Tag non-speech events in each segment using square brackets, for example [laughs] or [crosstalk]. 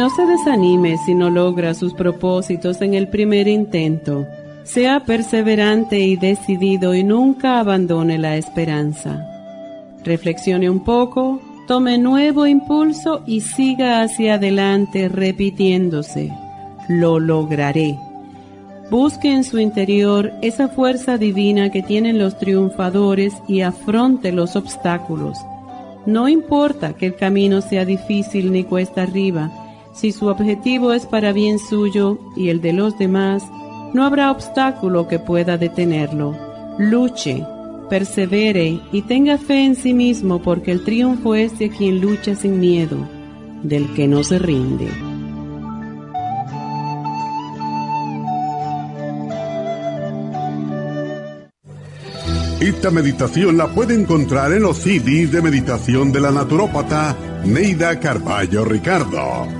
No se desanime si no logra sus propósitos en el primer intento. Sea perseverante y decidido y nunca abandone la esperanza. Reflexione un poco, tome nuevo impulso y siga hacia adelante repitiéndose. Lo lograré. Busque en su interior esa fuerza divina que tienen los triunfadores y afronte los obstáculos. No importa que el camino sea difícil ni cuesta arriba, si su objetivo es para bien suyo y el de los demás, no habrá obstáculo que pueda detenerlo. Luche, persevere y tenga fe en sí mismo porque el triunfo es de quien lucha sin miedo, del que no se rinde. Esta meditación la puede encontrar en los CDs de meditación de la naturópata Neida Carballo Ricardo.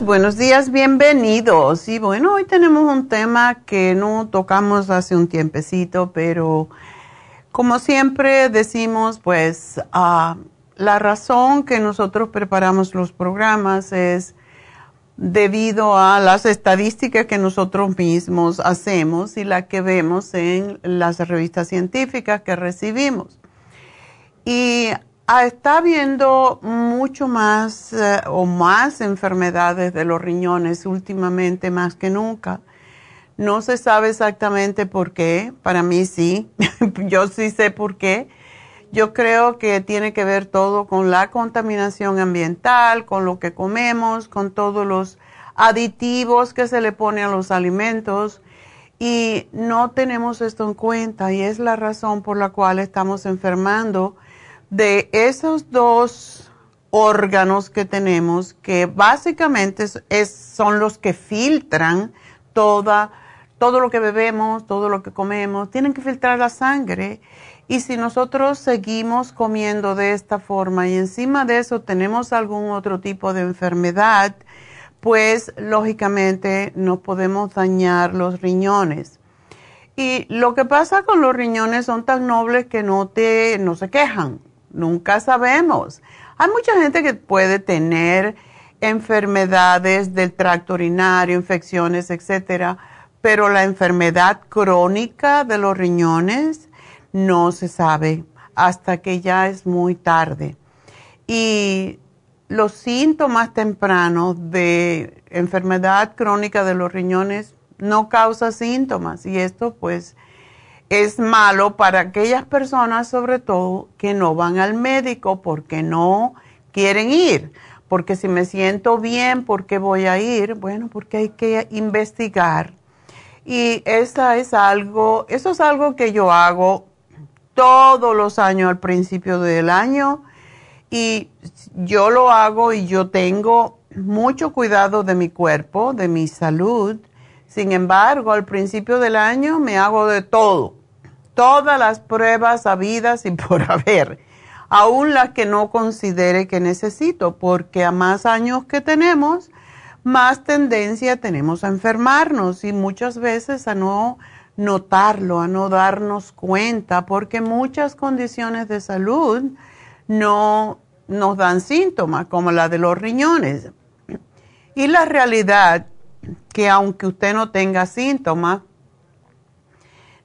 Buenos días, bienvenidos. Y bueno, hoy tenemos un tema que no tocamos hace un tiempecito, pero como siempre decimos, pues ah, la razón que nosotros preparamos los programas es debido a las estadísticas que nosotros mismos hacemos y la que vemos en las revistas científicas que recibimos. Y está habiendo mucho más eh, o más enfermedades de los riñones últimamente más que nunca. No se sabe exactamente por qué, para mí sí, [laughs] yo sí sé por qué. Yo creo que tiene que ver todo con la contaminación ambiental, con lo que comemos, con todos los aditivos que se le pone a los alimentos y no tenemos esto en cuenta y es la razón por la cual estamos enfermando de esos dos órganos que tenemos, que básicamente son los que filtran toda, todo lo que bebemos, todo lo que comemos, tienen que filtrar la sangre. Y si nosotros seguimos comiendo de esta forma y encima de eso tenemos algún otro tipo de enfermedad, pues lógicamente nos podemos dañar los riñones. Y lo que pasa con los riñones son tan nobles que no, te, no se quejan. Nunca sabemos. Hay mucha gente que puede tener enfermedades del tracto urinario, infecciones, etcétera, pero la enfermedad crónica de los riñones no se sabe hasta que ya es muy tarde. Y los síntomas tempranos de enfermedad crónica de los riñones no causa síntomas y esto pues es malo para aquellas personas sobre todo que no van al médico porque no quieren ir. Porque si me siento bien, ¿por qué voy a ir? Bueno, porque hay que investigar. Y esa es algo, eso es algo que yo hago todos los años al principio del año y yo lo hago y yo tengo mucho cuidado de mi cuerpo, de mi salud. Sin embargo, al principio del año me hago de todo, todas las pruebas habidas y por [laughs] haber, aún las que no considere que necesito, porque a más años que tenemos, más tendencia tenemos a enfermarnos y muchas veces a no notarlo, a no darnos cuenta, porque muchas condiciones de salud no nos dan síntomas, como la de los riñones. Y la realidad que aunque usted no tenga síntomas,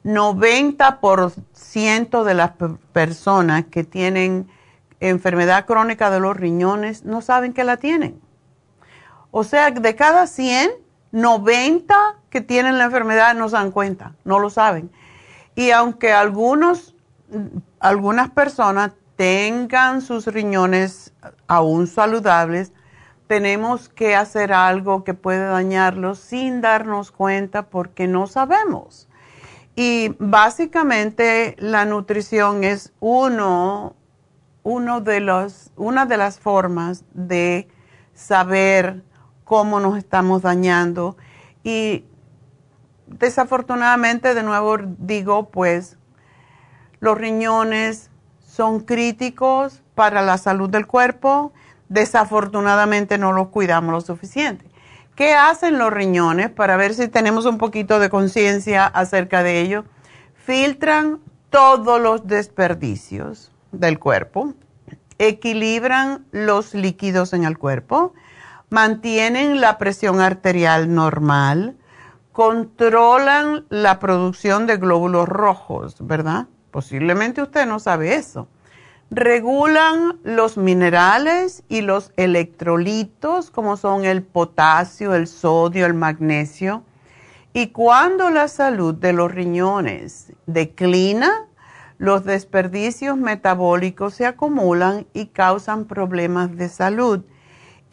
90% de las personas que tienen enfermedad crónica de los riñones no saben que la tienen. O sea, de cada 100, 90 que tienen la enfermedad no se dan cuenta, no lo saben. Y aunque algunos, algunas personas tengan sus riñones aún saludables, tenemos que hacer algo que puede dañarlos sin darnos cuenta porque no sabemos. Y básicamente la nutrición es uno, uno de los, una de las formas de saber cómo nos estamos dañando. Y desafortunadamente, de nuevo digo, pues los riñones son críticos para la salud del cuerpo. Desafortunadamente no los cuidamos lo suficiente. ¿Qué hacen los riñones para ver si tenemos un poquito de conciencia acerca de ello? Filtran todos los desperdicios del cuerpo, equilibran los líquidos en el cuerpo, mantienen la presión arterial normal, controlan la producción de glóbulos rojos, ¿verdad? Posiblemente usted no sabe eso. Regulan los minerales y los electrolitos, como son el potasio, el sodio, el magnesio. Y cuando la salud de los riñones declina, los desperdicios metabólicos se acumulan y causan problemas de salud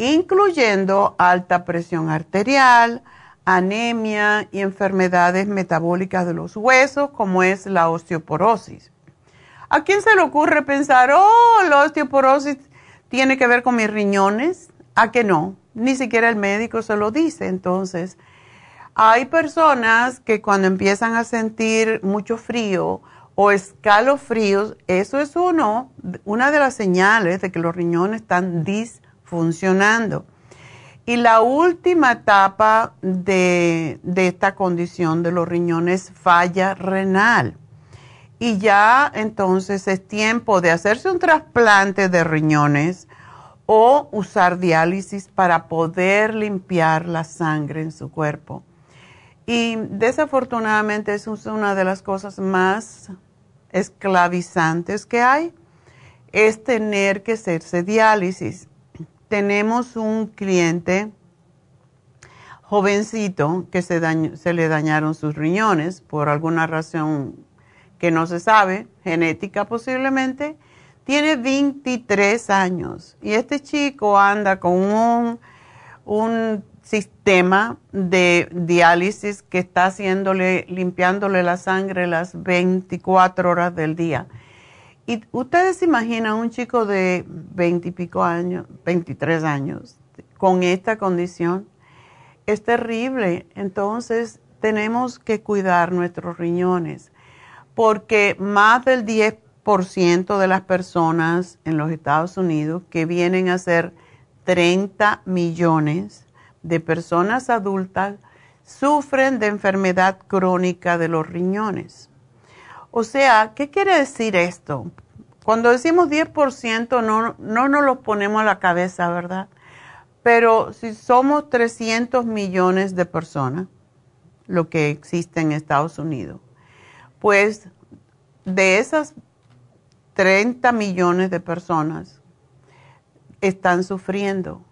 incluyendo alta presión arterial, anemia y enfermedades metabólicas de los huesos, como es la osteoporosis. ¿A quién se le ocurre pensar, oh, la osteoporosis tiene que ver con mis riñones? ¿A que no? Ni siquiera el médico se lo dice. Entonces, hay personas que cuando empiezan a sentir mucho frío o escalofríos, eso es uno, una de las señales de que los riñones están dis funcionando. Y la última etapa de, esta condición de los riñones falla renal. Y ya entonces es tiempo de hacerse un trasplante de riñones o usar diálisis para poder limpiar la sangre en su cuerpo. Y desafortunadamente es una de las cosas más esclavizantes que hay, es tener que hacerse diálisis tenemos un cliente jovencito que se, se le dañaron sus riñones por alguna razón que no se sabe, genética posiblemente, tiene 23 años y este chico anda con un, sistema de diálisis que está haciéndole, limpiándole la sangre las 24 horas del día. Y ustedes se imaginan un chico de veintipico años, 23 años, con esta condición. Es terrible. Entonces, tenemos que cuidar nuestros riñones, porque más del 10% de las personas en los Estados Unidos que vienen a ser 30 millones de personas adultas sufren de enfermedad crónica de los riñones. O sea, ¿qué quiere decir esto? Cuando decimos 10% no, no nos lo ponemos a la cabeza, ¿verdad? Pero si somos 300 millones de personas, lo que existe en Estados Unidos, pues de esas 30 millones de personas, están sufriendo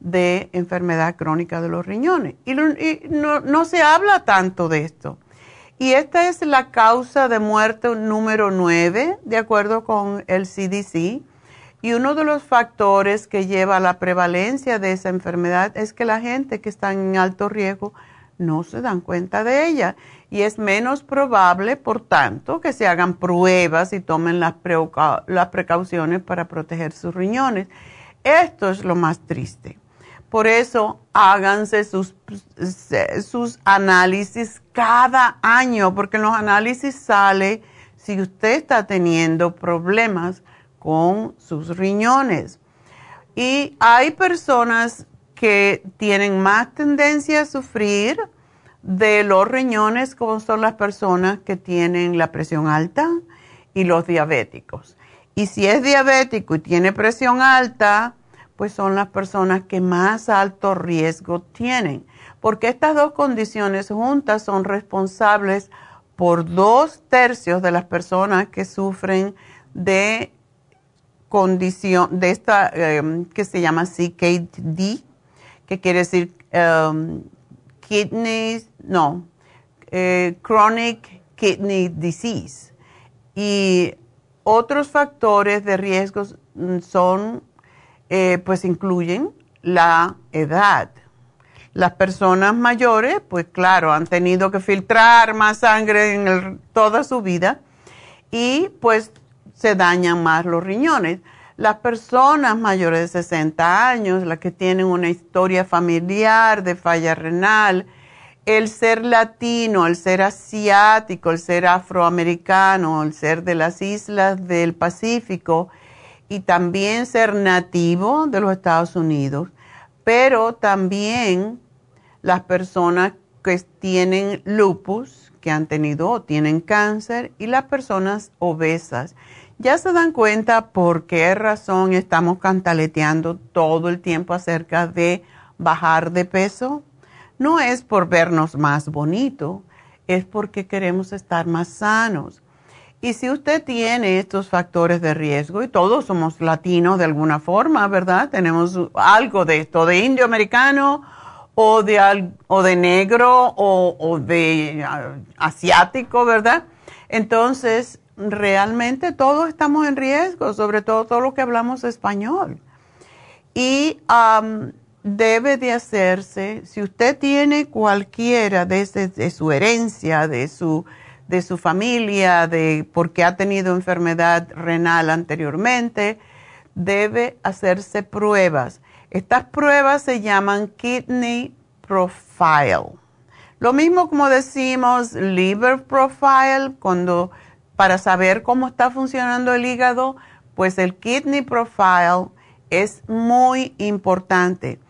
de enfermedad crónica de los riñones. Y, no, no, se habla tanto de esto. Y esta es la causa de muerte número 9, de acuerdo con el CDC. Y uno de los factores que lleva a la prevalencia de esa enfermedad es que la gente que está en alto riesgo no se dan cuenta de ella. Y es menos probable, por tanto, que se hagan pruebas y tomen las, precauciones para proteger sus riñones. Esto es lo más triste. Por eso háganse sus, sus análisis cada año, porque en los análisis sale si usted está teniendo problemas con sus riñones. Y hay personas que tienen más tendencia a sufrir de los riñones, como son las personas que tienen la presión alta y los diabéticos. Y si es diabético y tiene presión alta, pues son las personas que más alto riesgo tienen, porque estas dos condiciones juntas son responsables por dos tercios de las personas que sufren de condición, de esta em, que se llama CKD, que quiere decir um, kidneys, no, eh, chronic kidney disease. Y otros factores de riesgo mm, son eh, pues incluyen la edad. Las personas mayores, pues claro, han tenido que filtrar más sangre en toda su vida y pues se dañan más los riñones. Las personas mayores de 60 años, las que tienen una historia familiar de falla renal, el ser latino, el ser asiático, el ser afroamericano, el ser de las islas del Pacífico, y también ser nativo de los Estados Unidos, pero también las personas que tienen lupus, que han tenido o tienen cáncer, y las personas obesas. Ya se dan cuenta por qué razón estamos cantaleteando todo el tiempo acerca de bajar de peso. No es por vernos más bonito, es porque queremos estar más sanos. Y si usted tiene estos factores de riesgo, y todos somos latinos de alguna forma, ¿verdad? Tenemos algo de esto, de indio americano o de, o de negro o, de ah, asiático, ¿verdad? Entonces, realmente todos estamos en riesgo, sobre todo todo lo que hablamos español. Y debe de hacerse, si usted tiene cualquiera de, de su herencia, de su de su familia, de porque ha tenido enfermedad renal anteriormente, debe hacerse pruebas. Estas pruebas se llaman kidney profile. Lo mismo como decimos liver profile, cuando para saber cómo está funcionando el hígado, pues el kidney profile es muy importante.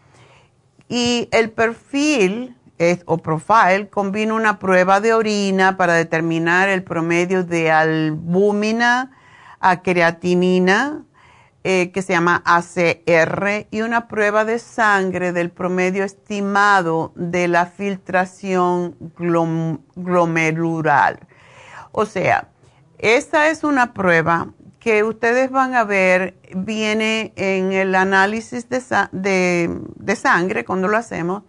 Y el perfil o profile combina una prueba de orina para determinar el promedio de albúmina a creatinina, eh, que se llama ACR, y una prueba de sangre del promedio estimado de la filtración glomerular. O sea, esta es una prueba que ustedes van a ver, viene en el análisis de sangre cuando lo hacemos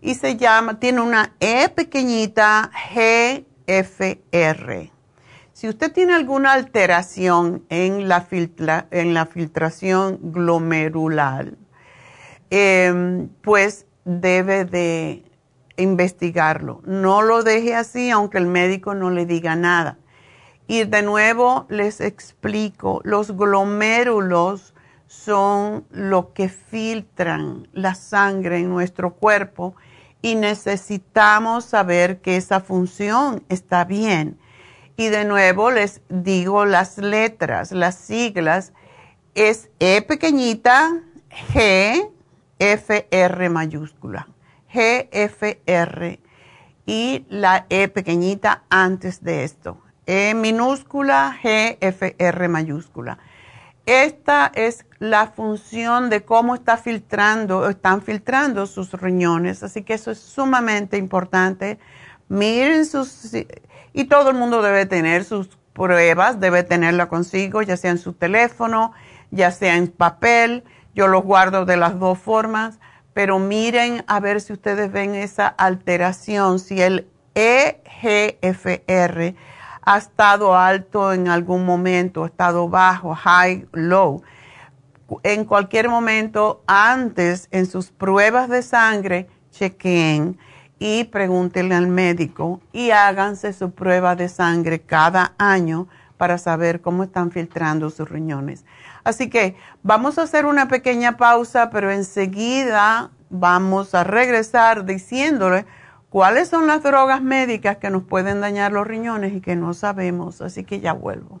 y se llama, tiene una E pequeñita GFR. Si usted tiene alguna alteración en la, en la filtración glomerular, em, pues debe de investigarlo. No lo deje así aunque el médico no le diga nada. Y de nuevo les explico, los glomérulos son lo que filtran la sangre en nuestro cuerpo y necesitamos saber que esa función está bien. Y de nuevo les digo las letras, las siglas, es E pequeñita, G, F, R mayúscula, G, F, R. Y la E pequeñita antes de esto, E minúscula, G, F, R mayúscula. Esta es la función de cómo está filtrando, están filtrando sus riñones, así que eso es sumamente importante. Miren sus, y todo el mundo debe tener sus pruebas, debe tenerla consigo, ya sea en su teléfono, ya sea en papel. Yo los guardo de las dos formas, pero miren a ver si ustedes ven esa alteración, si el EGFR ha estado alto en algún momento, ha estado bajo, high, low. En cualquier momento, antes, en sus pruebas de sangre, chequen y pregúntenle al médico y háganse su prueba de sangre cada año para saber cómo están filtrando sus riñones. Así que vamos a hacer una pequeña pausa, pero enseguida vamos a regresar diciéndole cuáles son las drogas médicas que nos pueden dañar los riñones y que no sabemos. Así que ya vuelvo.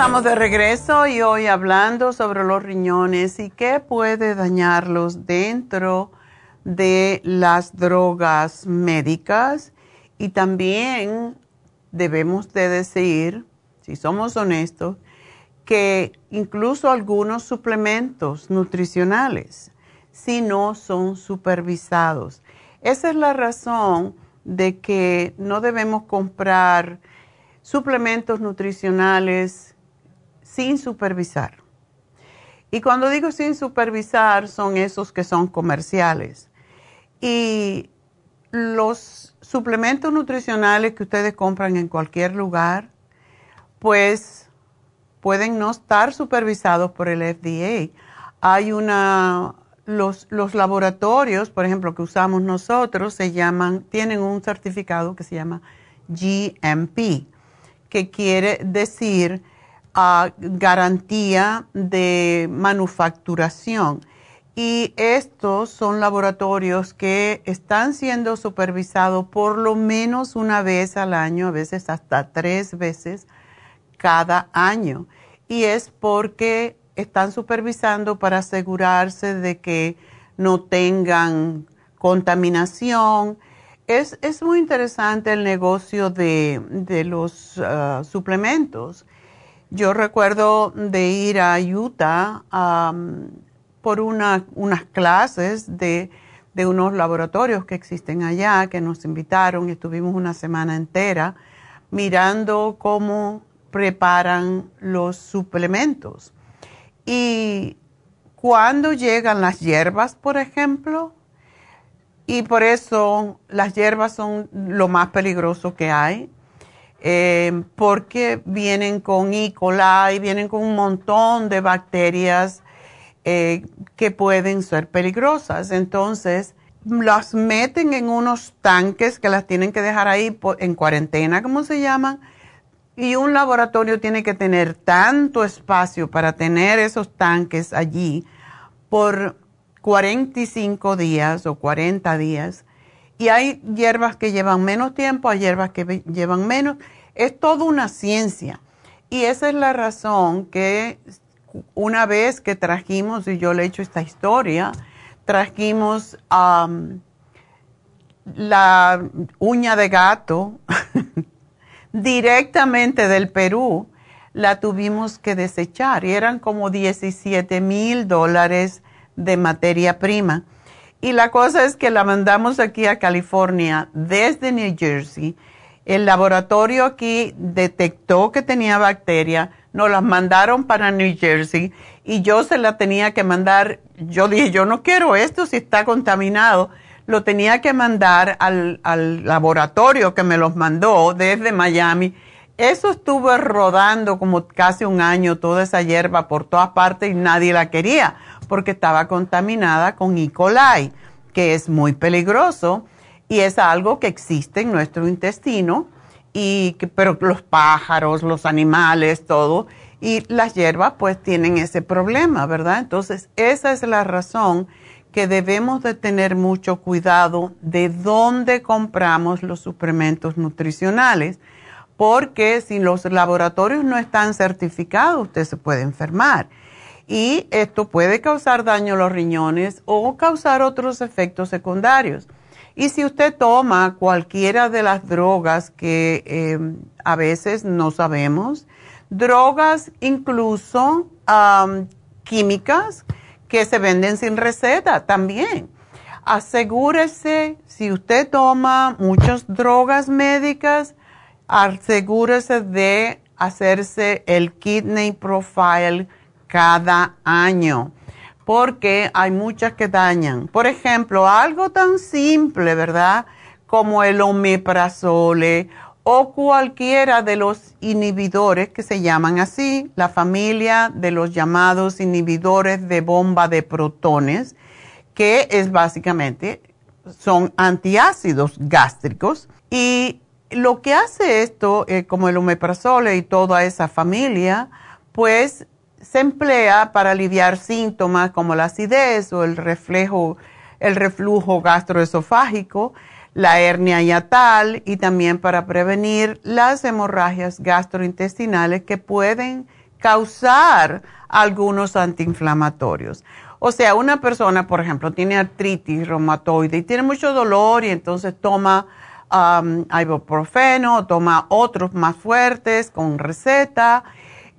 Estamos de regreso y hoy hablando sobre los riñones y qué puede dañarlos dentro de las drogas médicas y también debemos de decir, si somos honestos, que incluso algunos suplementos nutricionales, si no son supervisados. Esa es la razón de que no debemos comprar suplementos nutricionales sin supervisar. Y cuando digo sin supervisar, son esos que son comerciales. Y los suplementos nutricionales que ustedes compran en cualquier lugar, pues pueden no estar supervisados por el FDA. Hay una, los, los laboratorios, por ejemplo, que usamos nosotros, se llaman, tienen un certificado que se llama GMP, que quiere decir garantía de manufacturación. Y estos son laboratorios que están siendo supervisados por lo menos una vez al año, a veces hasta tres veces cada año. Y es porque están supervisando para asegurarse de que no tengan contaminación, es, es muy interesante el negocio de, de los ah, suplementos. Yo recuerdo de ir a Utah por una, unas clases de, de, unos laboratorios que existen allá, que nos invitaron y estuvimos una semana entera mirando cómo preparan los suplementos. Y cuando llegan las hierbas, por ejemplo, y por eso las hierbas son lo más peligroso que hay, eh, porque vienen con E. coli, vienen con un montón de bacterias eh, que pueden ser peligrosas. Entonces, las meten en unos tanques que las tienen que dejar ahí en cuarentena, como se llaman, y un laboratorio tiene que tener tanto espacio para tener esos tanques allí por 45 días o 40 días. Y hay hierbas que llevan menos tiempo, hay hierbas que llevan menos. Es toda una ciencia. Y esa es la razón que una vez que trajimos, y yo le he hecho esta historia, trajimos la uña de gato [laughs] directamente del Perú, la tuvimos que desechar y eran como 17 mil dólares de materia prima. Y la cosa es que la mandamos aquí a California desde New Jersey. El laboratorio aquí detectó que tenía bacteria, nos las mandaron para New Jersey y yo se la tenía que mandar. Yo dije, yo no quiero esto si está contaminado. Lo tenía que mandar al, al laboratorio que me los mandó desde Miami. Eso estuvo rodando como casi un año toda esa hierba por todas partes y nadie la quería porque estaba contaminada con E. coli, que es muy peligroso y es algo que existe en nuestro intestino, y pero los pájaros, los animales, todo, y las hierbas pues tienen ese problema, ¿verdad? Entonces, esa es la razón que debemos de tener mucho cuidado de dónde compramos los suplementos nutricionales, porque si los laboratorios no están certificados, usted se puede enfermar y esto puede causar daño a los riñones o causar otros efectos secundarios. Y si usted toma cualquiera de las drogas que em, a veces no sabemos, drogas incluso químicas que se venden sin receta también. Asegúrese, si usted toma muchas drogas médicas, asegúrese de hacerse el kidney profile cada año, porque hay muchas que dañan. Por ejemplo, algo tan simple, ¿verdad? Como el omeprazole o cualquiera de los inhibidores que se llaman así, la familia de los llamados inhibidores de bomba de protones, que es básicamente, son antiácidos gástricos y lo que hace esto, eh, como el omeprazole y toda esa familia, pues se emplea para aliviar síntomas como la acidez o el, reflejo, el reflujo gastroesofágico, la hernia yatal y también para prevenir las hemorragias gastrointestinales que pueden causar algunos antiinflamatorios. O sea, una persona, por ejemplo, tiene artritis reumatoide y tiene mucho dolor y entonces toma um, ibuprofeno toma otros más fuertes con receta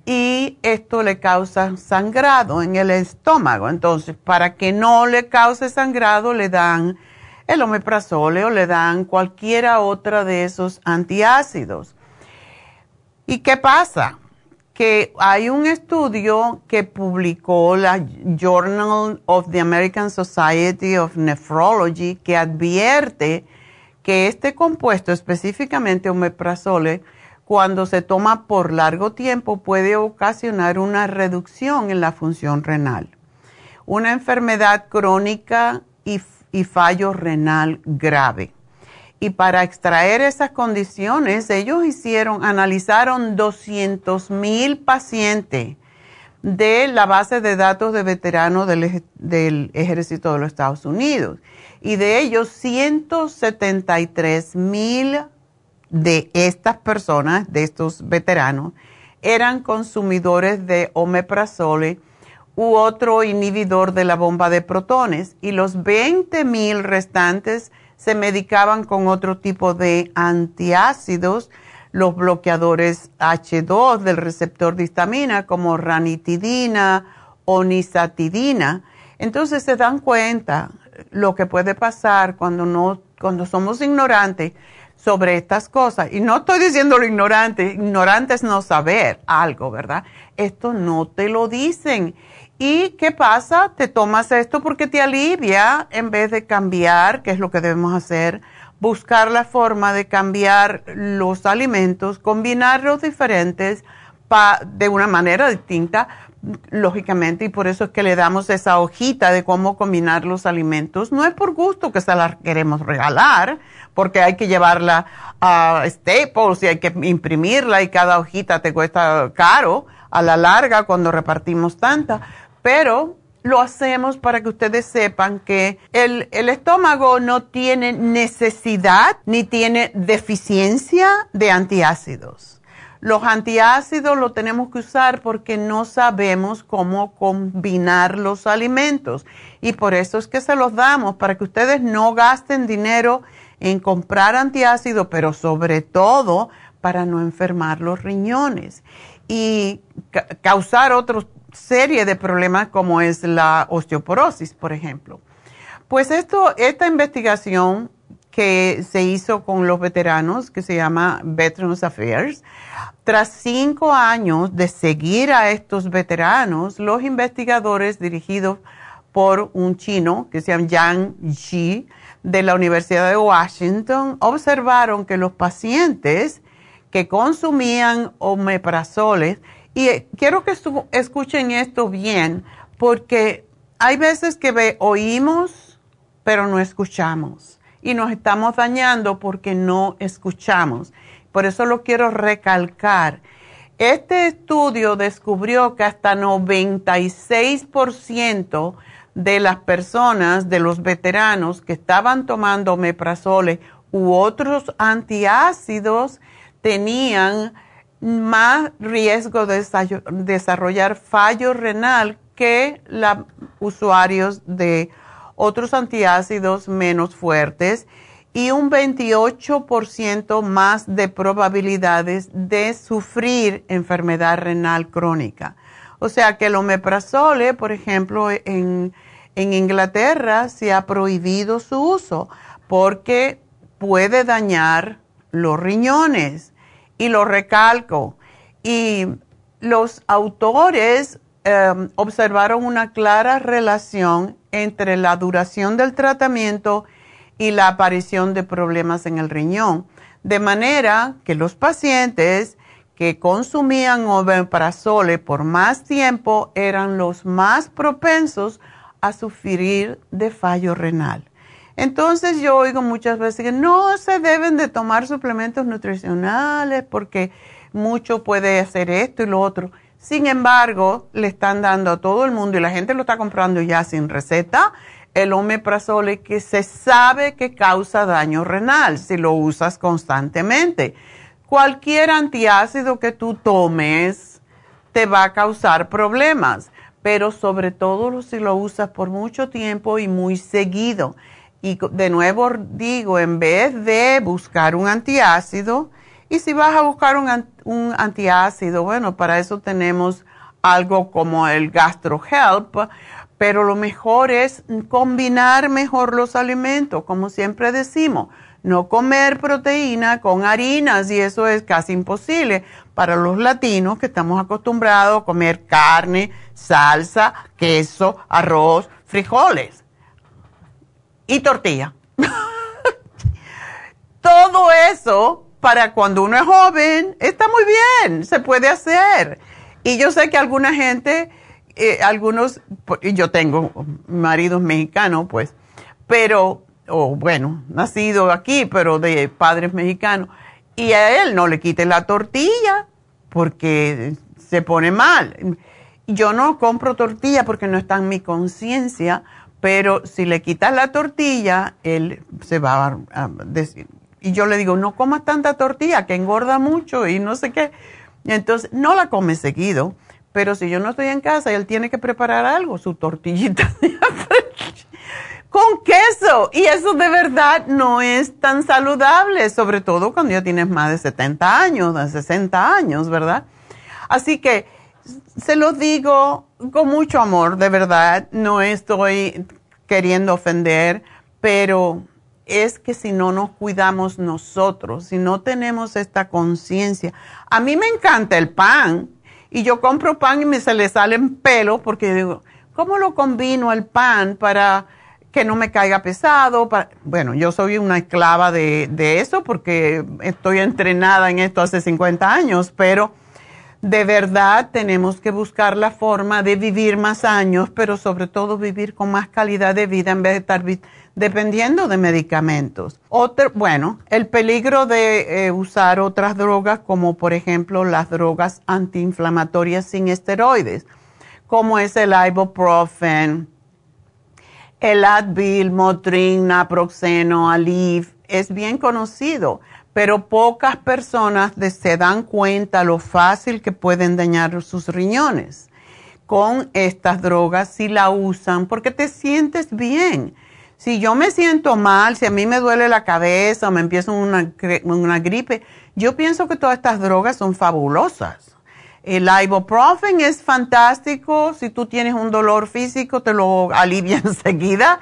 y esto le causa sangrado en el estómago. Entonces, para que no le cause sangrado, le dan el omeprazole o le dan cualquiera otra de esos antiácidos. ¿Y qué pasa? Que hay un estudio que publicó la Journal of the American Society of Nephrology que advierte que este compuesto, específicamente omeprazole, cuando se toma por largo tiempo puede ocasionar una reducción en la función renal, una enfermedad crónica y, fallo renal grave. Y para extraer esas condiciones, ellos hicieron, analizaron 200 mil pacientes de la base de datos de veteranos del, del, ejército de los Estados Unidos. Y de ellos, 173 mil de estas personas, de estos veteranos, eran consumidores de omeprazole u otro inhibidor de la bomba de protones y los 20 mil restantes se medicaban con otro tipo de antiácidos, los bloqueadores H2 del receptor de histamina como ranitidina o nisatidina. Entonces se dan cuenta lo que puede pasar cuando no cuando somos ignorantes sobre estas cosas. Y no estoy diciendo lo ignorante, ignorante es no saber algo, ¿verdad? Esto no te lo dicen. ¿Y qué pasa? Te tomas esto porque te alivia en vez de cambiar, que es lo que debemos hacer, buscar la forma de cambiar los alimentos, combinarlos diferentes de una manera distinta, lógicamente, y por eso es que le damos esa hojita de cómo combinar los alimentos. No es por gusto que se la queremos regalar, porque hay que llevarla a Staples y hay que imprimirla y cada hojita te cuesta caro a la larga cuando repartimos tanta, pero lo hacemos para que ustedes sepan que el, el, estómago no tiene necesidad ni tiene deficiencia de antiácidos. Los antiácidos lo tenemos que usar porque no sabemos cómo combinar los alimentos y por eso es que se los damos, para que ustedes no gasten dinero en comprar antiácidos, pero sobre todo para no enfermar los riñones y causar otros serie de problemas como es la osteoporosis, por ejemplo. Pues esto, esta investigación que se hizo con los veteranos, que se llama Veterans Affairs, tras cinco años de seguir a estos veteranos, los investigadores dirigidos por un chino que se llama Yang Ji de la Universidad de Washington observaron que los pacientes que consumían omeprazoles y eh, quiero que escuchen esto bien, porque hay veces que oímos, pero no escuchamos. Y nos estamos dañando porque no escuchamos. Por eso lo quiero recalcar. Este estudio descubrió que hasta 96% de las personas, de los veteranos que estaban tomando meprazole u otros antiácidos, tenían más riesgo de desarrollar fallo renal que los usuarios de otros antiácidos menos fuertes y un 28% más de probabilidades de sufrir enfermedad renal crónica. O sea que el omeprazole, por ejemplo, en, en Inglaterra se ha prohibido su uso porque puede dañar los riñones y lo recalco. Y los autores em, observaron una clara relación entre la duración del tratamiento y la aparición de problemas en el riñón, de manera que los pacientes que consumían omeprazole por más tiempo eran los más propensos a sufrir de fallo renal. Entonces yo oigo muchas veces que no se deben de tomar suplementos nutricionales porque mucho puede hacer esto y lo otro. Sin embargo, le están dando a todo el mundo y la gente lo está comprando ya sin receta el omeprazole que se sabe que causa daño renal si lo usas constantemente. Cualquier antiácido que tú tomes te va a causar problemas, pero sobre todo si lo usas por mucho tiempo y muy seguido. Y de nuevo digo, en vez de buscar un antiácido, y si vas a buscar un, antiácido, bueno, para eso tenemos algo como el GastroHelp, pero lo mejor es combinar mejor los alimentos, como siempre decimos, no comer proteína con harinas y eso es casi imposible para los latinos que estamos acostumbrados a comer carne, salsa, queso, arroz, frijoles y tortilla. [laughs] Todo eso para cuando uno es joven está muy bien, se puede hacer. Y yo sé que alguna gente, eh, algunos, y yo tengo maridos mexicanos, pues, pero, o bueno, nacido aquí, pero de padres mexicanos, y a él no le quite la tortilla porque se pone mal. Yo no compro tortilla porque no está en mi conciencia pero si le quitas la tortilla, él se va a, decir. Y yo le digo, no comas tanta tortilla, que engorda mucho y no sé qué. Entonces, no la come seguido, pero si yo no estoy en casa él tiene que preparar algo, su tortillita. [laughs] con queso. Y eso de verdad no es tan saludable, sobre todo cuando ya tienes más de 70 años, de 60 años, ¿verdad? Así que se lo digo con mucho amor, de verdad. No estoy queriendo ofender, pero es que si no nos cuidamos nosotros, si no tenemos esta conciencia. A mí me encanta el pan y yo compro pan y me se le salen pelos porque digo, ¿cómo lo combino el pan para que no me caiga pesado. bueno, yo soy una esclava de, de, eso porque estoy entrenada en esto hace 50 años, pero de verdad tenemos que buscar la forma de vivir más años, pero sobre todo vivir con más calidad de vida en vez de estar dependiendo de medicamentos. Bueno, el peligro de eh, usar otras drogas como por ejemplo las drogas antiinflamatorias sin esteroides, como es el ibuprofen, el Advil, Motrin, Naproxeno, Aleve, es bien conocido, pero pocas personas se dan cuenta lo fácil que pueden dañar sus riñones con estas drogas si la usan, porque te sientes bien. Si yo me siento mal, si a mí me duele la cabeza o me empieza una, una gripe, yo pienso que todas estas drogas son fabulosas. El ibuprofen es fantástico. Si tú tienes un dolor físico, te lo alivia [laughs] enseguida.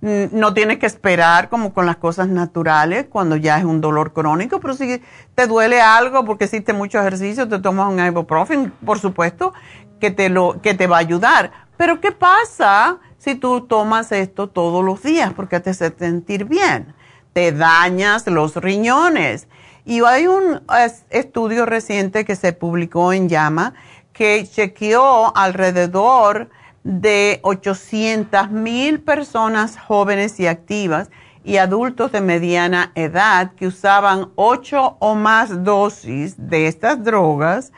No tienes que esperar como con las cosas naturales cuando ya es un dolor crónico, pero si te duele algo porque hiciste mucho ejercicio, te tomas un ibuprofen, por supuesto que te, lo, que te va a ayudar. Pero ¿qué pasa si tú tomas esto todos los días porque te hace sentir bien? Te dañas los riñones y hay un estudio reciente que se publicó en Llama que chequeó alrededor de 800 mil personas jóvenes y activas y adultos de mediana edad que usaban 8 o más dosis de estas drogas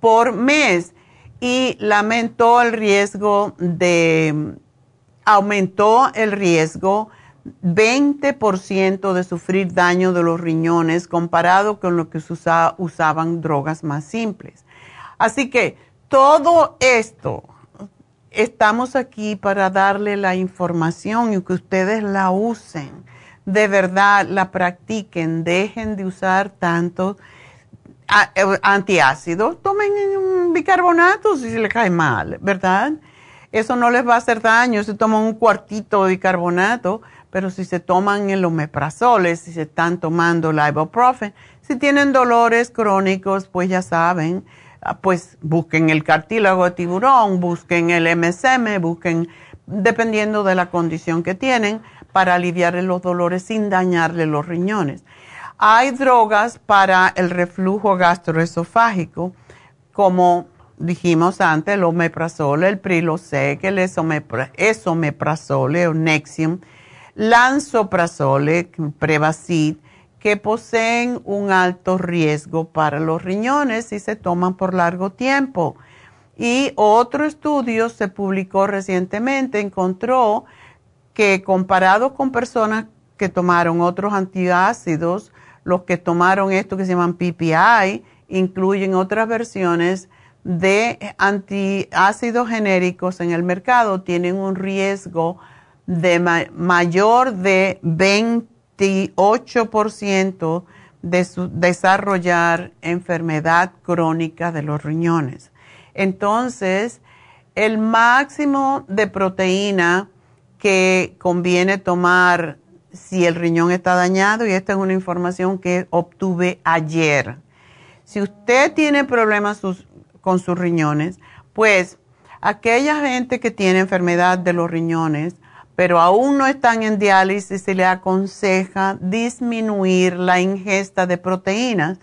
por mes y lamentó el riesgo de, aumentó el riesgo 20% de sufrir daño de los riñones comparado con lo que usaban drogas más simples. Así que todo esto, estamos aquí para darle la información y que ustedes la usen. De verdad, la practiquen, dejen de usar tanto eh, antiácidos, tomen un bicarbonato si se les cae mal, ¿verdad? Eso no les va a hacer daño, se toma un cuartito de bicarbonato pero si se toman el omeprazol, si se están tomando el ibuprofen, si tienen dolores crónicos, pues ya saben, ah, pues busquen el cartílago de tiburón, busquen el MSM, busquen, dependiendo de la condición que tienen, para aliviar los dolores sin dañarle los riñones. Hay drogas para el reflujo gastroesofágico, como dijimos antes, el omeprazol, el prilosec, el esomeprazol, el Nexium, Lansoprazole, Prevacid, que poseen un alto riesgo para los riñones si se toman por largo tiempo. Y otro estudio se publicó recientemente, encontró que comparado con personas que tomaron otros antiácidos, los que tomaron esto que se llaman PPI, incluyen otras versiones de antiácidos genéricos en el mercado, tienen un riesgo de mayor de 28% de desarrollar enfermedad crónica de los riñones. Entonces, el máximo de proteína que conviene tomar si el riñón está dañado, y esta es una información que obtuve ayer. Si usted tiene problemas con sus riñones, pues aquella gente que tiene enfermedad de los riñones, pero aún no están en diálisis, se le aconseja disminuir la ingesta de proteínas,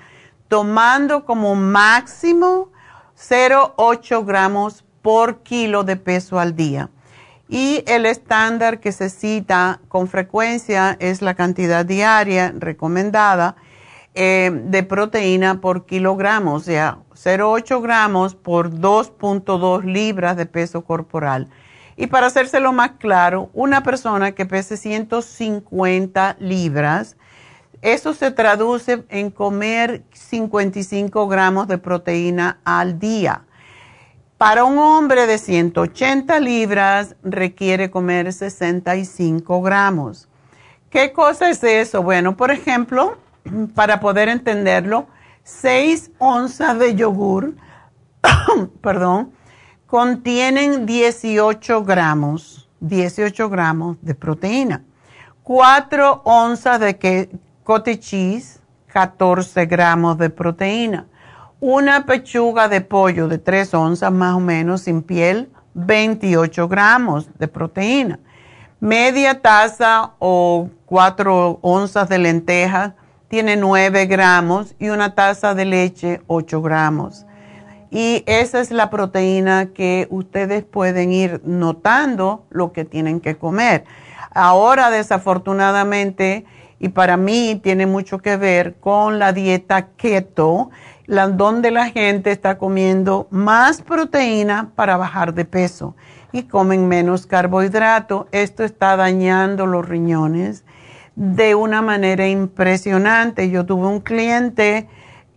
tomando como máximo 0,8 gramos por kilo de peso al día. Y el estándar que se cita con frecuencia es la cantidad diaria recomendada eh, de proteína por kilogramo, o sea, 0,8 gramos por 2.2 libras de peso corporal. Y para hacérselo más claro, una persona que pese 150 libras, eso se traduce en comer 55 gramos de proteína al día. Para un hombre de 180 libras requiere comer 65 gramos. ¿Qué cosa es eso? Bueno, por ejemplo, [clears throat] para poder entenderlo, 6 onzas de yogur, [coughs] perdón, contienen 18 gramos, 18 gramos de proteína. 4 onzas de cottage cheese, 14 gramos de proteína. Una pechuga de pollo de 3 onzas más o menos sin piel, 28 gramos de proteína. Media taza o 4 onzas de lentejas tiene 9 gramos y una taza de leche 8 gramos. Y esa es la proteína que ustedes pueden ir notando lo que tienen que comer. Ahora, desafortunadamente, y para mí tiene mucho que ver con la dieta keto, donde la gente está comiendo más proteína para bajar de peso y comen menos carbohidrato. Esto está dañando los riñones de una manera impresionante. Yo tuve un cliente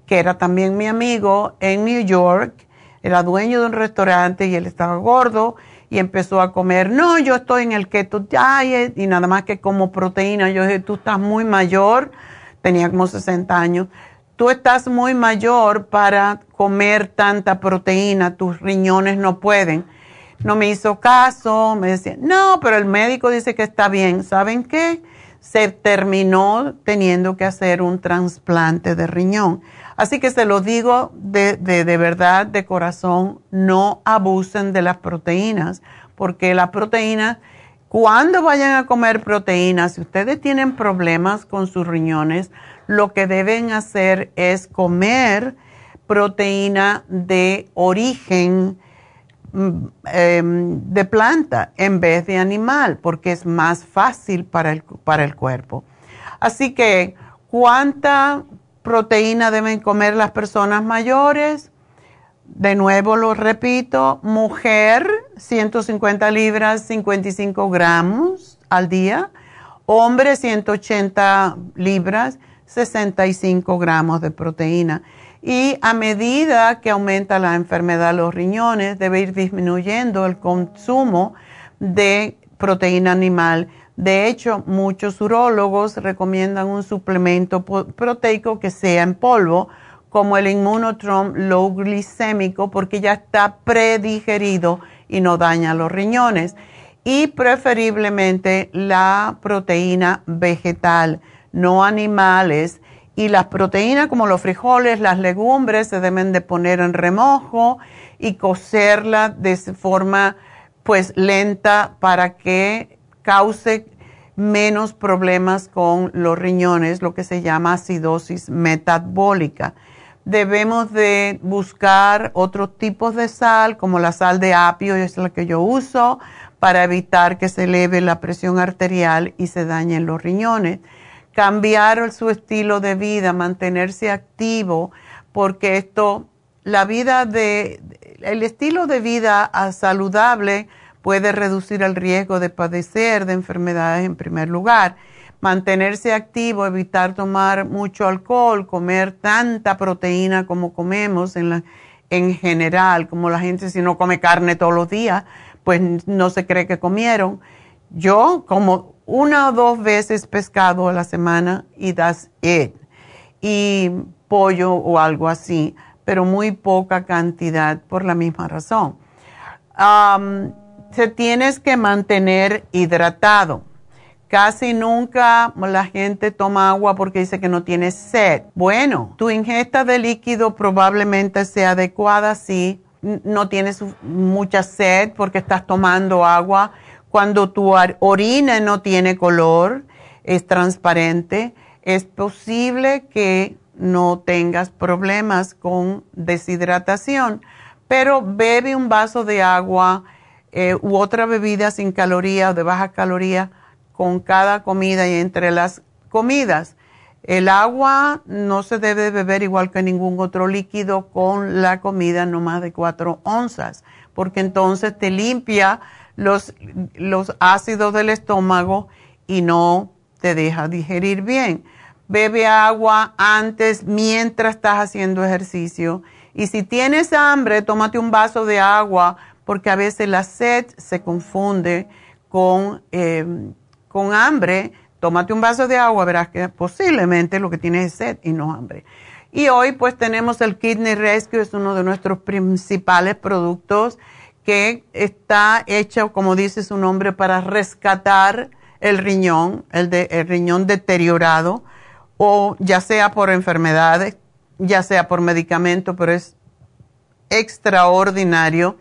que era también mi amigo en New York, era dueño de un restaurante y él estaba gordo y empezó a comer, no, yo estoy en el keto diet y nada más que como proteína. Yo dije, tú estás muy mayor, tenía como 60 años, tú estás muy mayor para comer tanta proteína, tus riñones no pueden. No me hizo caso, me decía, no, pero el médico dice que está bien. ¿Saben qué? Se terminó teniendo que hacer un trasplante de riñón. Así que se lo digo de, de, verdad, de corazón, no abusen de las proteínas, porque las proteínas, cuando vayan a comer proteínas, si ustedes tienen problemas con sus riñones, lo que deben hacer es comer proteína de origen mm, em, de planta en vez de animal, porque es más fácil para el, para el cuerpo. Así que, ¿cuánta proteína deben comer las personas mayores. De nuevo lo repito, mujer 150 libras, 55 gramos al día. Hombre 180 libras, 65 gramos de proteína. Y a medida que aumenta la enfermedad de los riñones, debe ir disminuyendo el consumo de proteína animal de hecho, muchos urólogos recomiendan un suplemento proteico que sea en polvo, como el Immunotrom Low Glicémico, porque ya está predigerido y no daña los riñones. Y preferiblemente la proteína vegetal, no animales. Y las proteínas como los frijoles, las legumbres, se deben de poner en remojo y cocerla de forma pues lenta para que cause menos problemas con los riñones, lo que se llama acidosis metabólica. Debemos de buscar otros tipos de sal, como la sal de apio, es la que yo uso, para evitar que se eleve la presión arterial y se dañen los riñones. Cambiar su estilo de vida, mantenerse activo, porque esto, la vida de, el estilo de vida saludable, puede reducir el riesgo de padecer de enfermedades en primer lugar. Mantenerse activo, evitar tomar mucho alcohol, comer tanta proteína como comemos en, en general, como la gente si no come carne todos los días, pues no se cree que comieron. Yo como una o dos veces pescado a la semana y das it. Y pollo o algo así, pero muy poca cantidad por la misma razón se tienes que mantener hidratado. Casi nunca la gente toma agua porque dice que no tiene sed. Bueno, tu ingesta de líquido probablemente sea adecuada si no tienes mucha sed porque estás tomando agua. Cuando tu orina no tiene color, es transparente, es posible que no tengas problemas con deshidratación, pero bebe un vaso de agua eh, u otra bebida sin caloría o de baja caloría con cada comida y entre las comidas. El agua no se debe beber igual que ningún otro líquido con la comida, no más de 4 onzas, porque entonces te limpia los, los ácidos del estómago y no te deja digerir bien. Bebe agua antes, mientras estás haciendo ejercicio Y si tienes hambre, tómate un vaso de agua, porque a veces la sed se confunde con, em, con hambre. Tómate un vaso de agua, verás que posiblemente lo que tienes es sed y no hambre. Y hoy pues tenemos el Kidney Rescue, es uno de nuestros principales productos que está hecho, como dice su nombre, para rescatar el riñón, el, de, el riñón deteriorado, o ya sea por enfermedades, ya sea por medicamento, pero es extraordinario.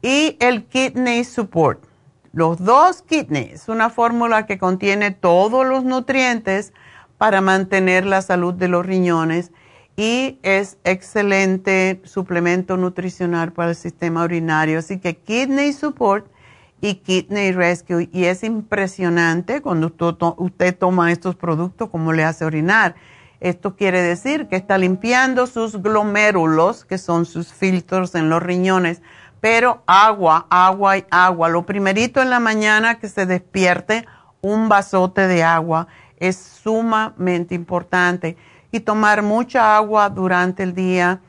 Y el Kidney Support. Los dos kidneys, una fórmula que contiene todos los nutrientes para mantener la salud de los riñones y es excelente suplemento nutricional para el sistema urinario. Así que Kidney Support y Kidney Rescue. Y es impresionante cuando usted, toma estos productos, como le hace orinar. Esto quiere decir que está limpiando sus glomérulos, que son sus filtros en los riñones. Pero agua, agua y agua. Lo primerito en la mañana que se despierte, un vasote de agua. Es sumamente importante y tomar mucha agua durante el día,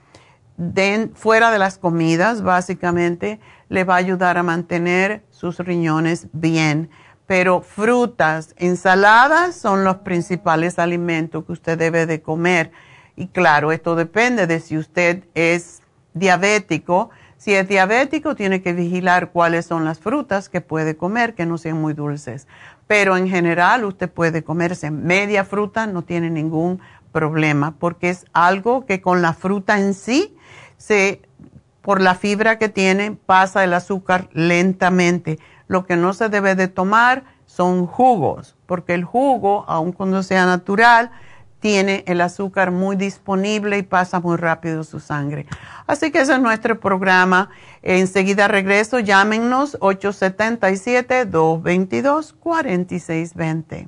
fuera de las comidas, básicamente, le va a ayudar a mantener sus riñones bien. Pero frutas, ensaladas son los principales alimentos que usted debe de comer. Y claro, esto depende de si usted es diabético. Si es diabético, tiene que vigilar cuáles son las frutas que puede comer, que no sean muy dulces. Pero en general, usted puede comerse media fruta, no tiene ningún problema porque es algo que con la fruta en sí, se, por la fibra que tiene, pasa el azúcar lentamente. Lo que no se debe de tomar son jugos, porque el jugo, aun cuando sea natural, tiene el azúcar muy disponible y pasa muy rápido su sangre. Así que ese es nuestro programa. Enseguida regreso, llámenos 877-222-4620.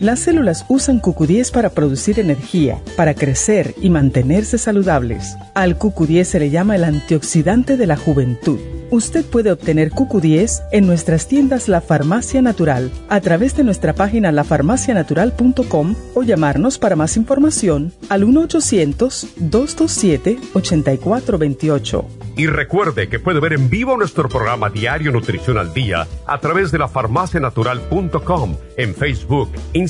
Las células usan QQ10 para producir energía, para crecer y mantenerse saludables. Al QQ10 se le llama el antioxidante de la juventud. Usted puede obtener QQ10 en nuestras tiendas La Farmacia Natural a través de nuestra página lafarmacianatural.com o llamarnos para más información al 1-800-227-8428. Y recuerde que puede ver en vivo nuestro programa Diario Nutrición al Día a través de lafarmacianatural.com en Facebook, Instagram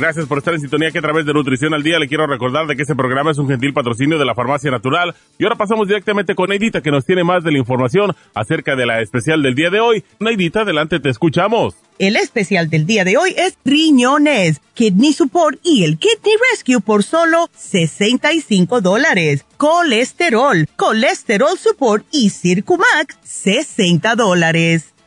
Gracias por estar en sintonía que a través de Nutrición al Día le quiero recordar de que este programa es un gentil patrocinio de la Farmacia Natural. Y ahora pasamos directamente con Neidita que nos tiene más de la información acerca de la especial del día de hoy. Neidita, adelante, te escuchamos. El especial del día de hoy es riñones, kidney support y el kidney rescue por solo 65 dólares. Colesterol, colesterol support y Circumax, 60 dólares.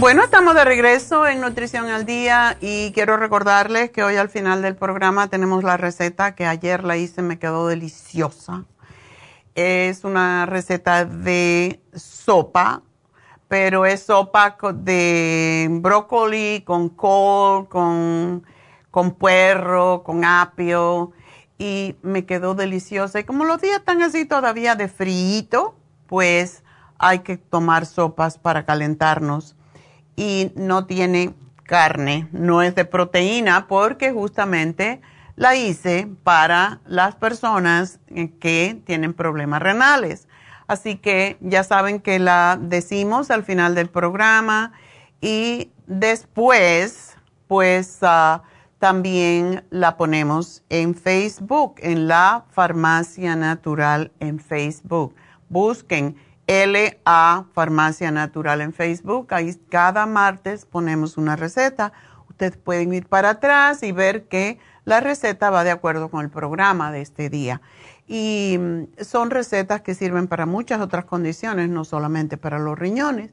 Bueno, estamos de regreso en Nutrición al Día y quiero recordarles que hoy al final del programa tenemos la receta que ayer la hice, me quedó deliciosa. es una receta de sopa, pero es sopa de brócoli con col, con, con puerro, con apio y me quedó deliciosa. Y como los días están así todavía de frío, pues hay que tomar sopas para calentarnos. Y no tiene carne, no es de proteína porque justamente la hice para las personas que tienen problemas renales. Así que ya saben que la decimos al final del programa y después, pues ah, también la ponemos en Facebook, en la Farmacia Natural en Facebook. Busquen LA Farmacia Natural en Facebook. Ahí cada martes ponemos una receta. Ustedes pueden ir para atrás y ver que la receta va de acuerdo con el programa de este día. Y mm, son recetas que sirven para muchas otras condiciones, no solamente para los riñones.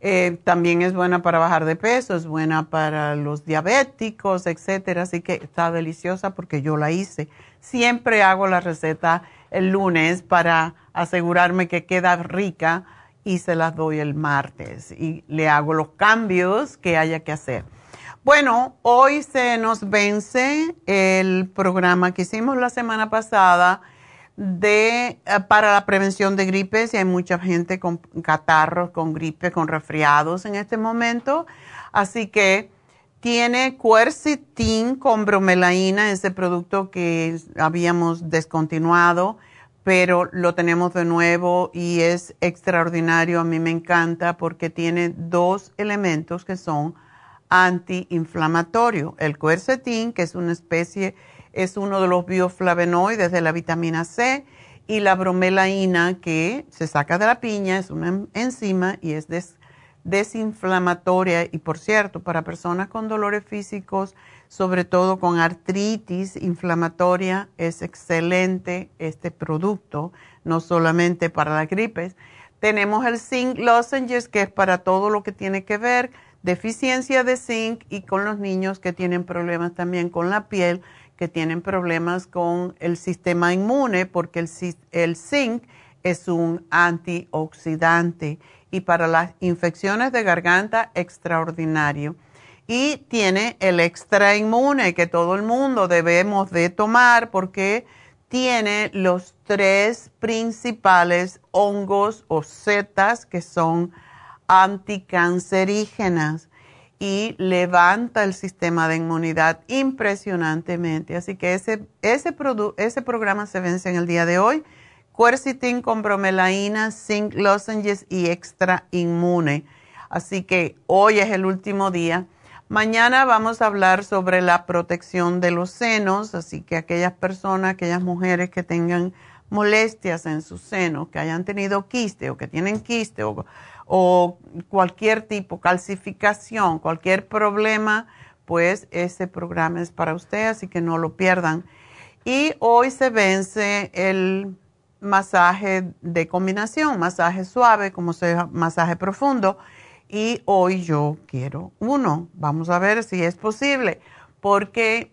Eh, también es buena para bajar de peso, es buena para los diabéticos, etcétera. Así que está deliciosa porque yo la hice. Siempre hago la receta el lunes para asegurarme que queda rica y se las doy el martes y le hago los cambios que haya que hacer. Bueno, hoy se nos vence el programa que hicimos la semana pasada de, eh, para la prevención de gripes y hay mucha gente con catarros, con gripe, con resfriados en este momento. Así que tiene quercetin con bromelaína, ese producto que habíamos descontinuado, pero lo tenemos de nuevo y es extraordinario. A mí me encanta porque tiene dos elementos que son antiinflamatorio. El quercetín, que es una especie, es uno de los bioflavonoides de la vitamina C, y la bromelaína, que se saca de la piña, es una enzima y es desinflamatoria. Y por cierto, para personas con dolores físicos, sobre todo con artritis inflamatoria, es excelente este producto, no solamente para las gripes. Tenemos el zinc lozenges, que es para todo lo que tiene que ver deficiencia de zinc y con los niños que tienen problemas también con la piel, que tienen problemas con el sistema inmune, porque el, el zinc es un antioxidante y para las infecciones de garganta extraordinario. Y tiene el extra inmune que todo el mundo debemos de tomar porque tiene los tres principales hongos o setas que son anticancerígenas y levanta el sistema de inmunidad impresionantemente. Así que ese, ese, ese programa se vence en el día de hoy. Quercetin con bromelaína, zinc lozenges y extra inmune. Así que hoy es el último día. Mañana vamos a hablar sobre la protección de los senos, así que aquellas personas, aquellas mujeres que tengan molestias en sus senos, que hayan tenido quiste o que tienen quiste o cualquier tipo, calcificación, cualquier problema, pues ese programa es para usted, así que no lo pierdan. Y hoy se vence el masaje de combinación, masaje suave, como sea masaje profundo. Y hoy yo quiero uno. Vamos a ver si es posible. Porque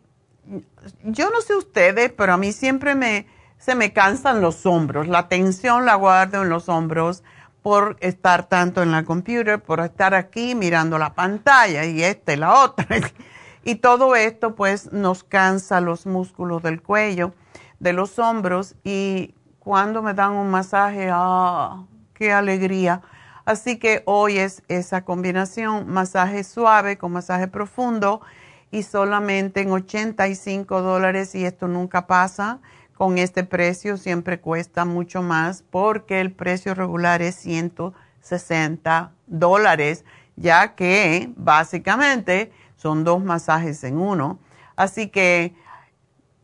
yo no sé ustedes, pero a mí siempre me, se me cansan los hombros. La tensión la guardo en los hombros por estar tanto en la computer, por estar aquí mirando la pantalla y esta y la otra. [laughs] y todo esto pues nos cansa los músculos del cuello, de los hombros y cuando me dan un masaje, ¡ah! ¡Qué alegría! Así que hoy es esa combinación, masaje suave con masaje profundo y solamente en 85 dólares y esto nunca pasa con este precio siempre cuesta mucho más porque el precio regular es 160 dólares, ya que básicamente son dos masajes en uno. Así que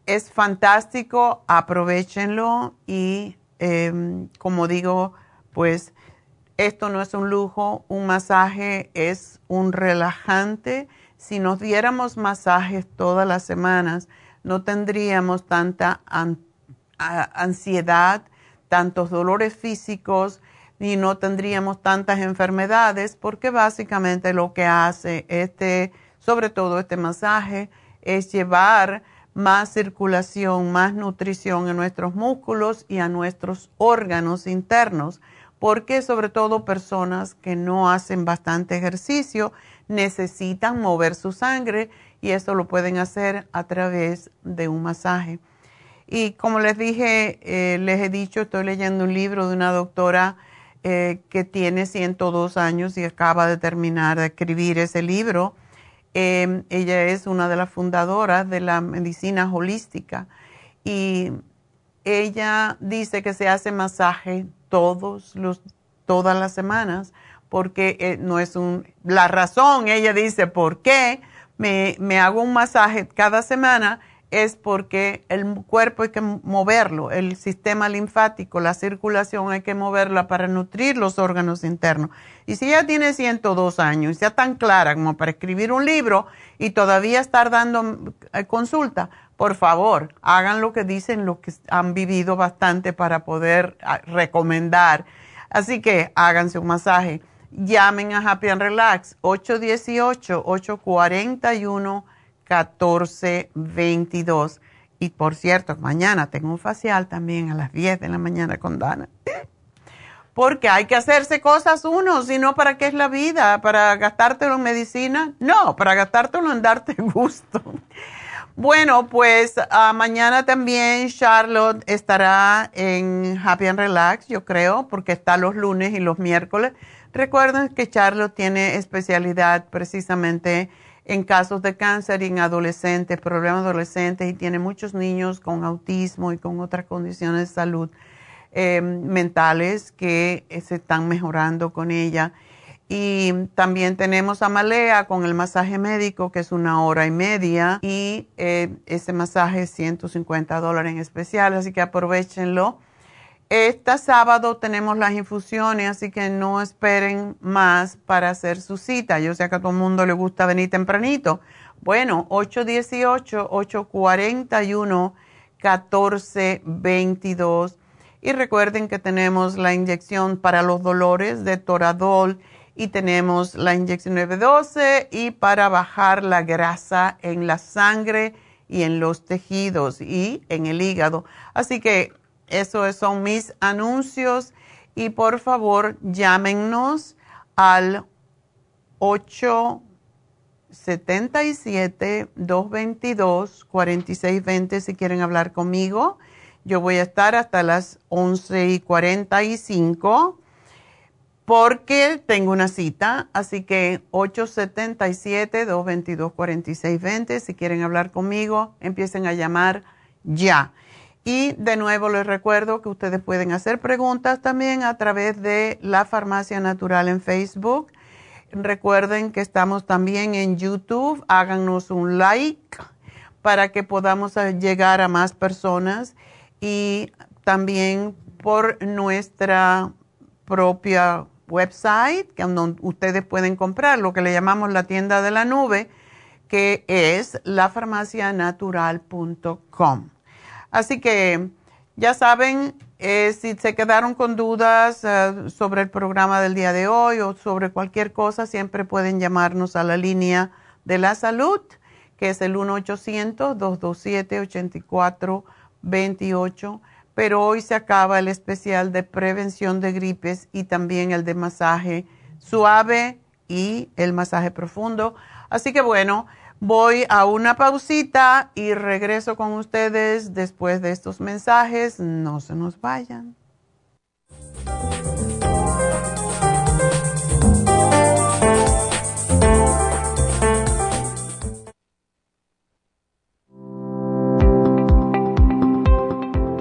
es fantástico, aprovechenlo y em, como digo, pues esto no es un lujo, un masaje es un relajante. Si nos diéramos masajes todas las semanas, no tendríamos tanta ansiedad, tantos dolores físicos y no tendríamos tantas enfermedades porque básicamente lo que hace este, sobre todo este masaje, es llevar más circulación, más nutrición en nuestros músculos y a nuestros órganos internos, porque sobre todo personas que no hacen bastante ejercicio necesitan mover su sangre y eso lo pueden hacer a través de un masaje. Y como les dije, eh, les he dicho, estoy leyendo un libro de una doctora eh, que tiene 102 años y acaba de terminar de escribir ese libro Em, ella es una de las fundadoras de la medicina holística y ella dice que se hace masaje todos los, todas las semanas porque eh, no es un, la razón, ella dice, ¿por qué me, me hago un masaje cada semana? es porque el cuerpo hay que moverlo, el sistema linfático, la circulación hay que moverla para nutrir los órganos internos. Y si ella tiene 102 años y sea tan clara como para escribir un libro y todavía estar dando eh, consulta, por favor, hagan lo que dicen los que han vivido bastante para poder ah, recomendar. Así que háganse un masaje. Llamen a Happy and Relax 818 841 1422. Y por cierto, mañana tengo un facial también a las 10 de la mañana con Dana. Porque hay que hacerse cosas uno, si no, ¿para qué es la vida? ¿Para gastártelo en medicina? No, para gastártelo en darte [laughs] gusto. Bueno, pues ah, mañana también Charlotte estará en Happy and Relax, yo creo, porque está los lunes y los miércoles. Recuerden que Charlotte tiene especialidad precisamente en casos de cáncer y en adolescentes, problemas adolescentes, y tiene muchos niños con autismo y con otras condiciones de salud eh, mentales que eh, se están mejorando con ella. Y también tenemos a Malea con el masaje médico, que es una hora y media, y eh, ese masaje es 150 dólares en especial, así que aprovechenlo. Este sábado tenemos las infusiones, así que no esperen más para hacer su cita. Yo sé que a todo el mundo le gusta venir tempranito. Bueno, 818-841-1422. Y recuerden que tenemos la inyección para los dolores de Toradol y tenemos la inyección 912 y para bajar la grasa en la sangre y en los tejidos y en el hígado. Así que esos son mis anuncios y por favor llámenos al 877-222-4620 si quieren hablar conmigo. Yo voy a estar hasta las 11 y 45 porque tengo una cita, así que 877-222-4620, si quieren hablar conmigo, empiecen a llamar ya. Y de nuevo les recuerdo que ustedes pueden hacer preguntas también a través de la Farmacia Natural en Facebook. Recuerden que estamos también en YouTube. Háganos un like para que podamos llegar a más personas y también por nuestra propia website, que donde ustedes pueden comprar lo que le llamamos la tienda de la nube, que es lafarmacianatural.com. Así que ya saben, eh, si se quedaron con dudas eh, sobre el programa del día de hoy o sobre cualquier cosa, siempre pueden llamarnos a la línea de la salud, que es el 1-800-227-8428. Pero hoy se acaba el especial de prevención de gripes y también el de masaje suave y el masaje profundo. Así que bueno, Voy a una pausita y regreso con ustedes después de estos mensajes. No se nos vayan.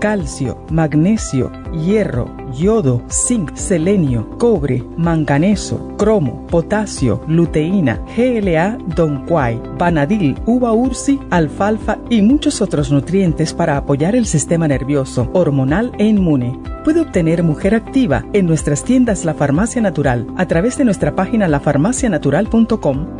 Calcio, magnesio, hierro, yodo, zinc, selenio, cobre, manganeso, cromo, potasio, luteína, GLA, donquai, vanadil, uva ursi, alfalfa y muchos otros nutrientes para apoyar el sistema nervioso, hormonal e inmune. Puede obtener Mujer Activa en nuestras tiendas La Farmacia Natural a través de nuestra página lafarmacianatural.com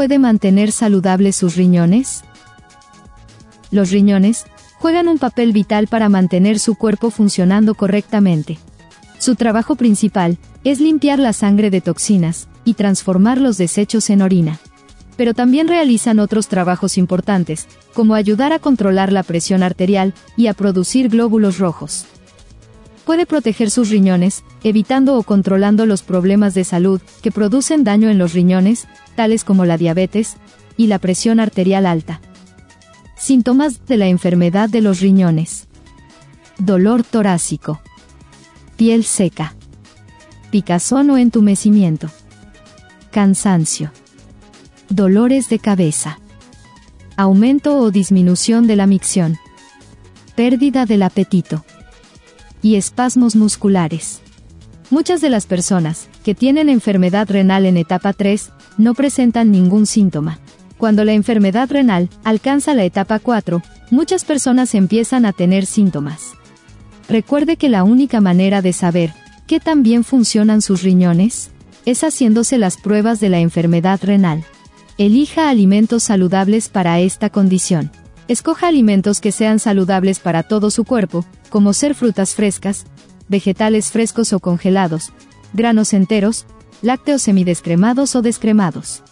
Puede mantener saludables sus riñones? Los riñones juegan un papel vital para mantener su cuerpo funcionando correctamente. Su trabajo principal es limpiar la sangre de toxinas y transformar los desechos en orina. Pero también realizan otros trabajos importantes, como ayudar a controlar la presión arterial y a producir glóbulos rojos. Puede proteger sus riñones, evitando o controlando los problemas de salud que producen daño en los riñones, tales como la diabetes y la presión arterial alta. Síntomas de la enfermedad de los riñones. Dolor torácico. Piel seca. Picazón o entumecimiento. Cansancio. Dolores de cabeza. Aumento o disminución de la micción. Pérdida del apetito. Y espasmos musculares. Muchas de las personas que tienen enfermedad renal en etapa 3 no presentan ningún síntoma. Cuando la enfermedad renal alcanza la etapa 4, muchas personas empiezan a tener síntomas. Recuerde que la única manera de saber qué tan bien funcionan sus riñones es haciéndose las pruebas de la enfermedad renal. Elija alimentos saludables para esta condición. Escoja alimentos que sean saludables para todo su cuerpo, como ser frutas frescas, vegetales frescos o congelados, granos enteros, lácteos semidescremados o descremados.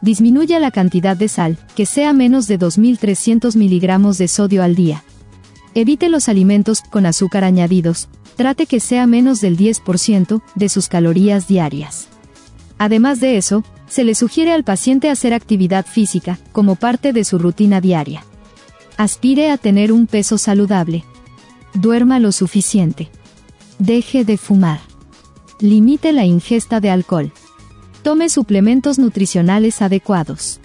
Disminuya la cantidad de sal, que sea menos de 2.300 miligramos de sodio al día. Evite los alimentos con azúcar añadidos, trate que sea menos del 10% de sus calorías diarias. Además de eso, se le sugiere al paciente hacer actividad física como parte de su rutina diaria. Aspire a tener un peso saludable. Duerma lo suficiente. Deje de fumar. Limite la ingesta de alcohol. Tome suplementos nutricionales adecuados.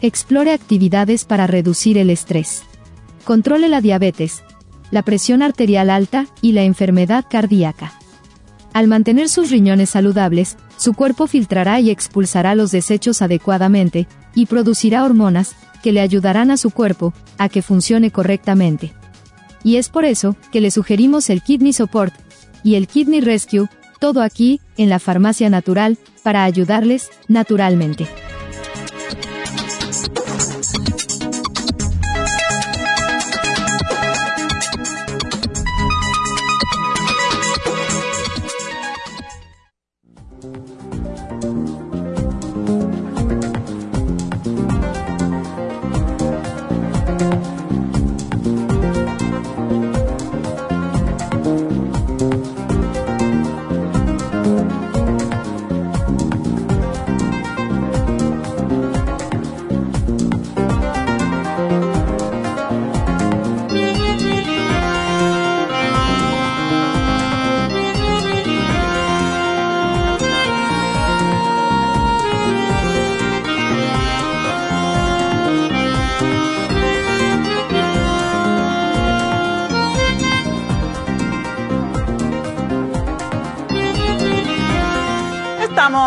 Explore actividades para reducir el estrés. Controle la diabetes, la presión arterial alta y la enfermedad cardíaca. Al mantener sus riñones saludables, su cuerpo filtrará y expulsará los desechos adecuadamente, y producirá hormonas, que le ayudarán a su cuerpo, a que funcione correctamente. Y es por eso, que le sugerimos el Kidney Support, y el Kidney Rescue, todo aquí, en la farmacia natural, para ayudarles, naturalmente.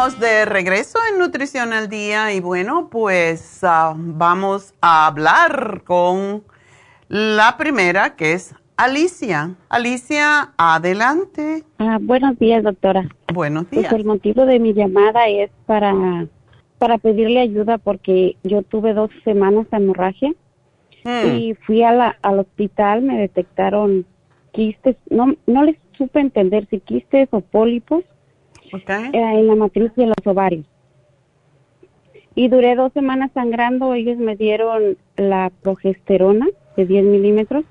De regreso en Nutrición al Día y bueno, pues ah, vamos a hablar con la primera que es Alicia. Alicia, adelante. Ah, buenos días, doctora. Buenos pues días. el motivo de mi llamada es para, para pedirle ayuda porque yo tuve dos semanas de hemorragia hmm. y fui a la, al hospital, me detectaron quistes, no, no les supe entender si quistes o pólipos Okay. eh, en la matriz y en los ovarios. Y duré dos semanas sangrando, ellos me dieron la progesterona de 10 milímetros,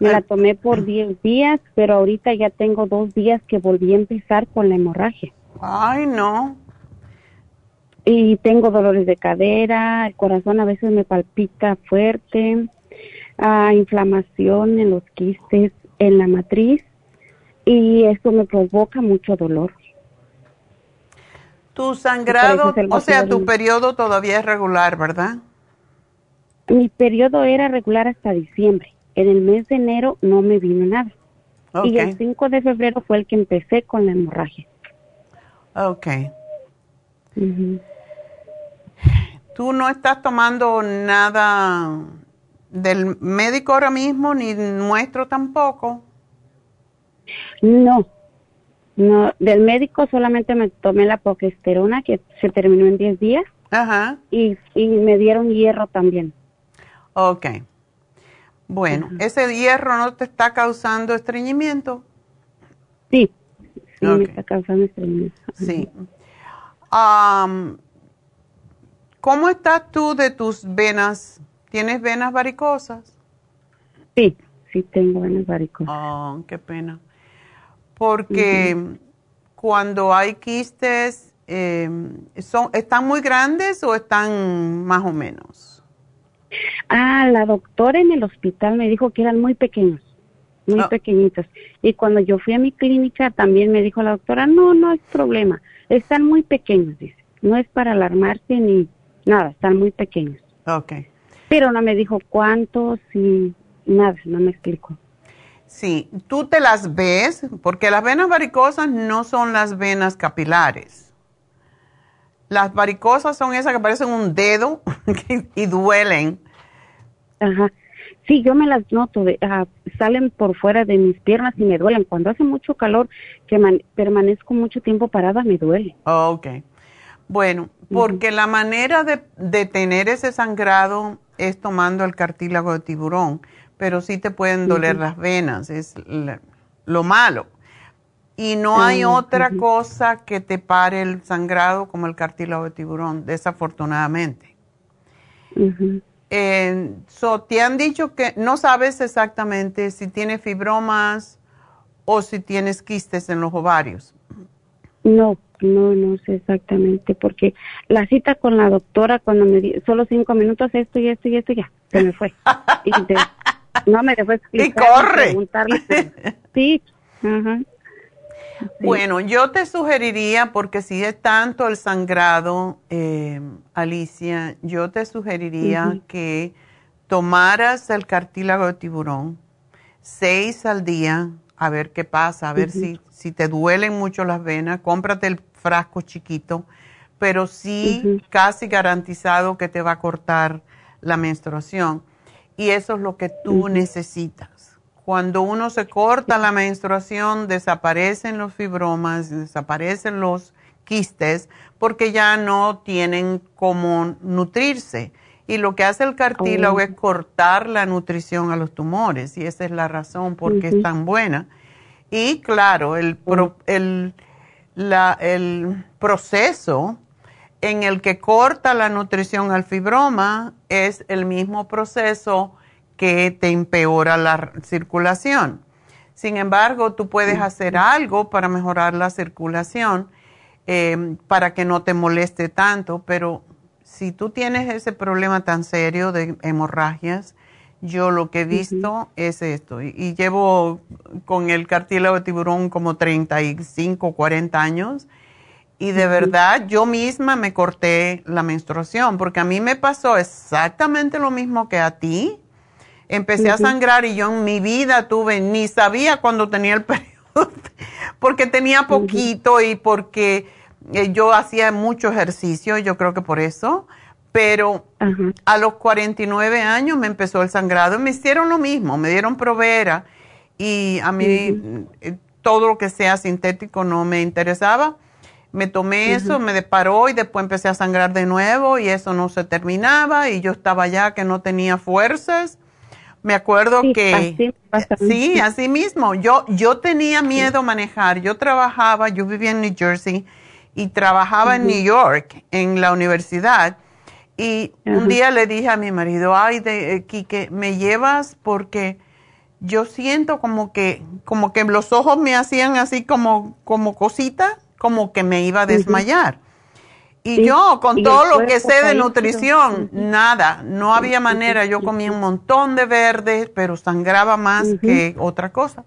me la tomé por 10 días, pero ahorita ya tengo dos días que volví a empezar con la hemorragia. Ay, no. y tengo dolores de cadera, el corazón a veces me palpita fuerte, ah, inflamación en los quistes, en la matriz y eso me provoca mucho dolor. Tu sangrado, o sea, tu periodo todavía es regular, ¿verdad? Mi periodo era regular hasta diciembre. En el mes de enero no me vino nada. Y el Ok, 5 de febrero fue el que empecé con la hemorragia. ok. ¿Tú no estás tomando nada del médico ahora mismo, ni nuestro tampoco? No, no, del médico solamente me tomé la progesterona que se terminó en 10 días Ajá, y, y me dieron hierro también. ok. Bueno, ¿ese hierro no te está causando estreñimiento? Sí, sí me está causando estreñimiento. Sí. ¿Cómo estás tú de tus venas? ¿Tienes venas varicosas? Sí, sí tengo venas varicosas. Oh, qué pena. Porque cuando hay quistes, eh, son, ¿están muy grandes o están más o menos? Ah, la doctora en el hospital me dijo que eran muy pequeños, muy Ah. pequeñitos. Y cuando yo fui a mi clínica también me dijo la doctora, no, no es problema, están muy pequeños, dice. No es para alarmarse ni nada, están muy pequeños. Ok. Pero no me dijo cuántos y nada, no me explicó. Sí, tú te las ves, porque las venas varicosas no son las venas capilares. Las varicosas son esas que parecen un dedo [laughs] y duelen. Ajá. Sí, yo me las noto, de, ah, salen por fuera de mis piernas y me duelen. Cuando hace mucho calor, que man- permanezco mucho tiempo parada, me duele. Ok. Bueno, porque la manera de, de tener ese sangrado es tomando el cartílago de tiburón, pero sí te pueden doler las venas, es lo malo. Y no hay otra cosa que te pare el sangrado como el cartílago de tiburón, desafortunadamente. Eh, so, te han dicho que no sabes exactamente si tienes fibromas o si tienes quistes en los ovarios. No, no, no sé exactamente, porque la cita con la doctora cuando me di solo cinco minutos, esto y esto y esto, ya, se me fue. [laughs] Y de- no me dejó [laughs] explicar. ni corre. preguntarle. [laughs] Sí. Bueno, yo te sugeriría, porque si es tanto el sangrado, eh, Alicia, yo te sugeriría que tomaras el cartílago de tiburón seis al día, a ver qué pasa, a ver si, si te duelen mucho las venas, cómprate el frasco chiquito, pero sí casi garantizado que te va a cortar la menstruación. Y eso es lo que tú necesitas. Cuando uno se corta la menstruación, desaparecen los fibromas, desaparecen los quistes, porque ya no tienen cómo nutrirse. Y lo que hace el cartílago Oh. es cortar la nutrición a los tumores, y esa es la razón por qué es tan buena. Y claro, el, pro- el, la- el proceso en el que corta la nutrición al fibroma es el mismo proceso que te empeora la circulación. Sin embargo, tú puedes hacer algo para mejorar la circulación eh, para que no te moleste tanto, pero si tú tienes ese problema tan serio de hemorragias, yo lo que he visto es esto. Y, y llevo con el cartílago de tiburón como 35, 40 años. Y de verdad, yo misma me corté la menstruación, porque a mí me pasó exactamente lo mismo que a ti. Empecé a sangrar y yo en mi vida tuve, ni sabía cuando tenía el [laughs] periodo, porque tenía poquito y porque eh, yo hacía mucho ejercicio, yo creo que por eso. Pero Ajá. a los 49 años me empezó el sangrado y me hicieron lo mismo, me dieron provera y a mí eh, todo lo que sea sintético no me interesaba. Me tomé eso, me deparó y después empecé a sangrar de nuevo y eso no se terminaba y yo estaba ya que no tenía fuerzas. Me acuerdo que sí, así mismo. Yo yo tenía miedo a manejar. Yo trabajaba, yo vivía en New Jersey y trabajaba en New York en la universidad. Y un día le dije a mi marido, ay, de eh, Quique, me llevas porque yo siento como que, como que los ojos me hacían así como, como cosita, como que me iba a desmayar. Y yo, con todo lo que sé de nutrición, nada, no había manera. Yo comía un montón de verdes, pero sangraba más que otra cosa.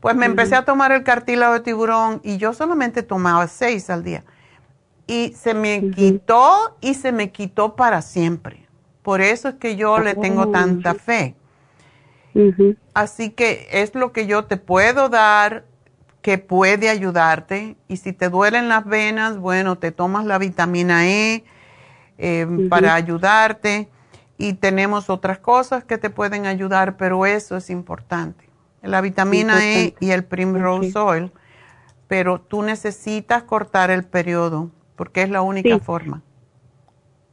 Pues me empecé a tomar el cartílago de tiburón y yo solamente tomaba seis al día. Y se me quitó y se me quitó para siempre. Por eso es que yo le tengo oh, tanta fe. Así que es lo que yo te puedo dar que puede ayudarte. Y si te duelen las venas, bueno, te tomas la vitamina E em, para ayudarte. Y tenemos otras cosas que te pueden ayudar, pero eso es importante. La vitamina E y el Primrose Oil. Pero tú necesitas cortar el periodo, porque es la única forma.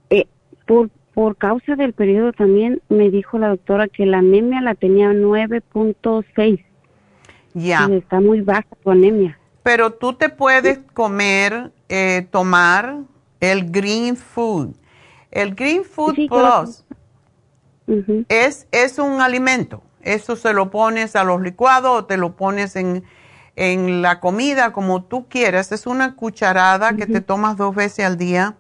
Eh, por, por causa del periodo también me dijo la doctora que la anemia la tenía 9.6 ya. está muy baja tu anemia. Pero tú te puedes comer, eh, tomar el Green Food. El Green Food Plus es, es un alimento. Eso se lo pones a los licuados o te lo pones en, en la comida como tú quieras. Es una cucharada que te tomas dos veces al día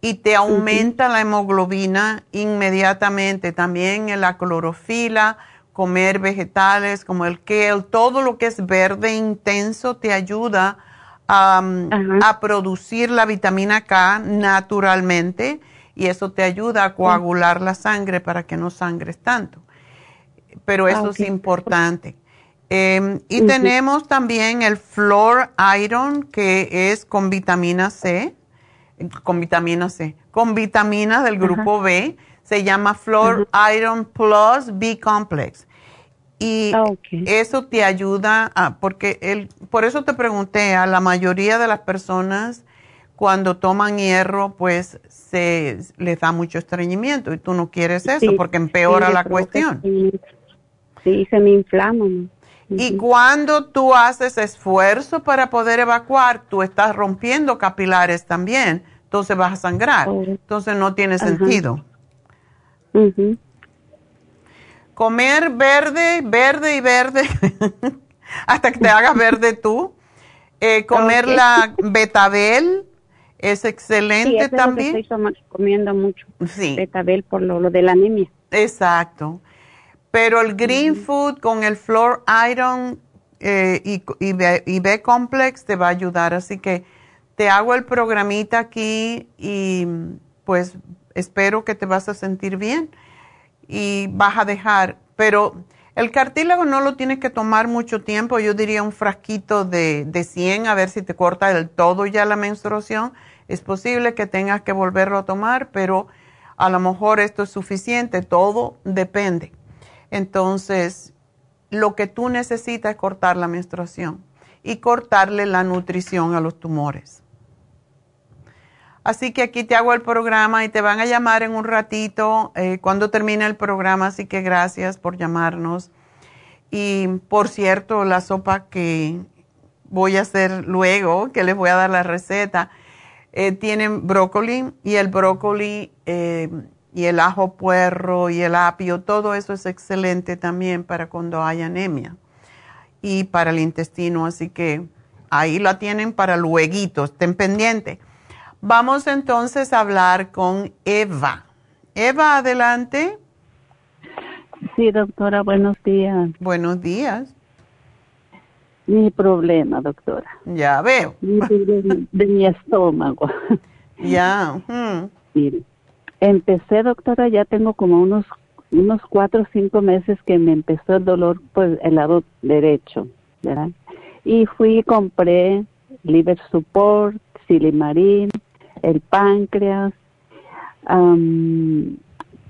y te aumenta la hemoglobina inmediatamente. También en la clorofila comer vegetales como el kale, todo lo que es verde intenso te ayuda a producir la vitamina K naturalmente y eso te ayuda a coagular la sangre para que no sangres tanto. Pero eso ah, es importante. Em, y tenemos también el Flor Iron que es con vitamina C, con vitamina C, con vitaminas del grupo B se llama Flor Iron Plus B Complex. Y ah, eso te ayuda a, porque el, por eso te pregunté, a la mayoría de las personas cuando toman hierro, pues se les da mucho estreñimiento y tú no quieres eso porque empeora la cuestión. Sí, se me inflama. Y cuando tú haces esfuerzo para poder evacuar, tú estás rompiendo capilares también, entonces vas a sangrar. Oh. Entonces no tiene sentido. Comer verde, verde y verde, [laughs] hasta que te hagas verde tú. Eh, comer la betabel es excelente también. estoy comiendo mucho. Sí. Betabel por lo, de la anemia. Exacto. Pero el green food con el floor iron eh, y, y, B, complex te va a ayudar. Así que te hago el programita aquí y pues espero que te vas a sentir bien y vas a dejar, pero el cartílago no lo tienes que tomar mucho tiempo, yo diría un frasquito de, de 100 a ver si te corta del todo ya la menstruación. Es posible que tengas que volverlo a tomar, pero a lo mejor esto es suficiente, todo depende. Entonces, lo que tú necesitas es cortar la menstruación y cortarle la nutrición a los tumores. Así que aquí te hago el programa y te van a llamar en un ratito eh, cuando termine el programa, así que gracias por llamarnos. Y por cierto, la sopa que voy a hacer luego, que les voy a dar la receta, eh, tiene brócoli y el brócoli eh, y el ajo puerro y el apio, todo eso es excelente también para cuando hay anemia y para el intestino, así que ahí la tienen para luego, estén pendientes. Vamos entonces a hablar con Eva. Eva, adelante. Sí, doctora, buenos días. Buenos días. Mi problema, doctora. Ya veo. De, mi estómago. Ya. Mire, empecé, doctora, ya tengo como unos unos cuatro o cinco meses que me empezó el dolor por pues, el lado derecho, ¿verdad? Y fui y compré Liver Support, Silimarín, el páncreas,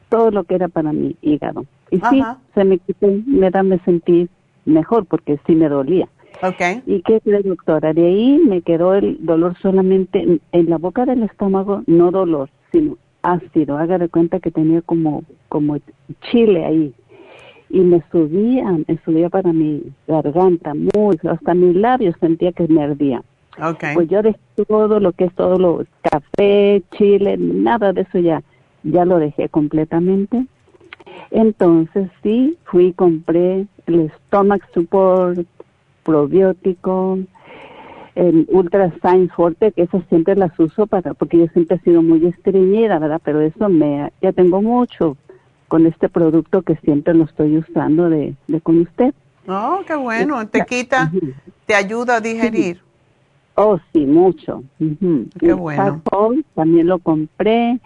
todo lo que era para mi hígado. Y sí, se me quitó, me da, me sentí mejor porque sí me dolía. Okay. ¿Y qué cree, doctora? De ahí me quedó el dolor solamente en, la boca del estómago, no dolor, sino ácido. Haga de cuenta que tenía como, como chile ahí. y me subía, me subía para mi garganta, muy, hasta mis labios sentía que me ardía. Okay. Pues yo dejé todo lo que es todo lo café, chile, nada de eso ya, ya lo dejé completamente. Entonces sí, fui y compré el Stomach Support, probiótico, el Ultra Science Forte, que esas siempre las uso para, porque yo siempre he sido muy estreñida, ¿verdad? Pero eso me, ya tengo mucho con este producto que siempre lo estoy usando de, de con usted. Oh, qué bueno, te quita, te ayuda a digerir. Oh, sí, mucho. Qué bueno. También lo compré,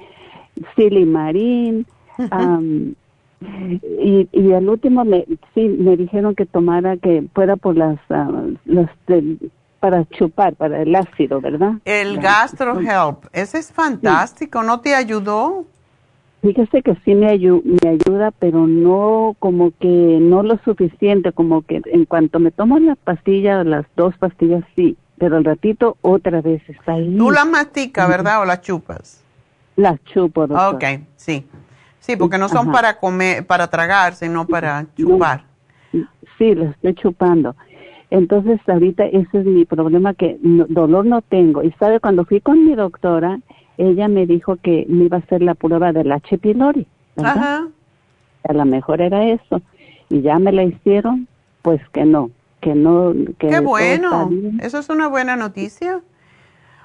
Silimarín, [laughs] am, y, y al último me, sí, me dijeron que tomara, que fuera por las, ah, para chupar, para el ácido, ¿verdad? El Gastro Help, ese es fantástico, ¿no te ayudó? Fíjese que sí me, ayu- me ayuda, pero no como que no lo suficiente, como que en cuanto me tomo la pastilla, las dos pastillas sí, pero al ratito otra vez está ahí. Tú la masticas, ¿verdad? O la chupas. Las chupo, doctora. Ok, sí. Sí, porque no son Ajá. para comer, para tragar, sino para chupar. Sí, lo estoy chupando. Entonces, ahorita ese es mi problema, que no- dolor no tengo. Y sabe, cuando fui con mi doctora, ella me dijo que me iba a hacer la prueba del H. pylori. ¿verdad? Ajá. A lo mejor era eso. Y ya me la hicieron, pues que no, que no. Que Qué bueno. Eso es una buena noticia.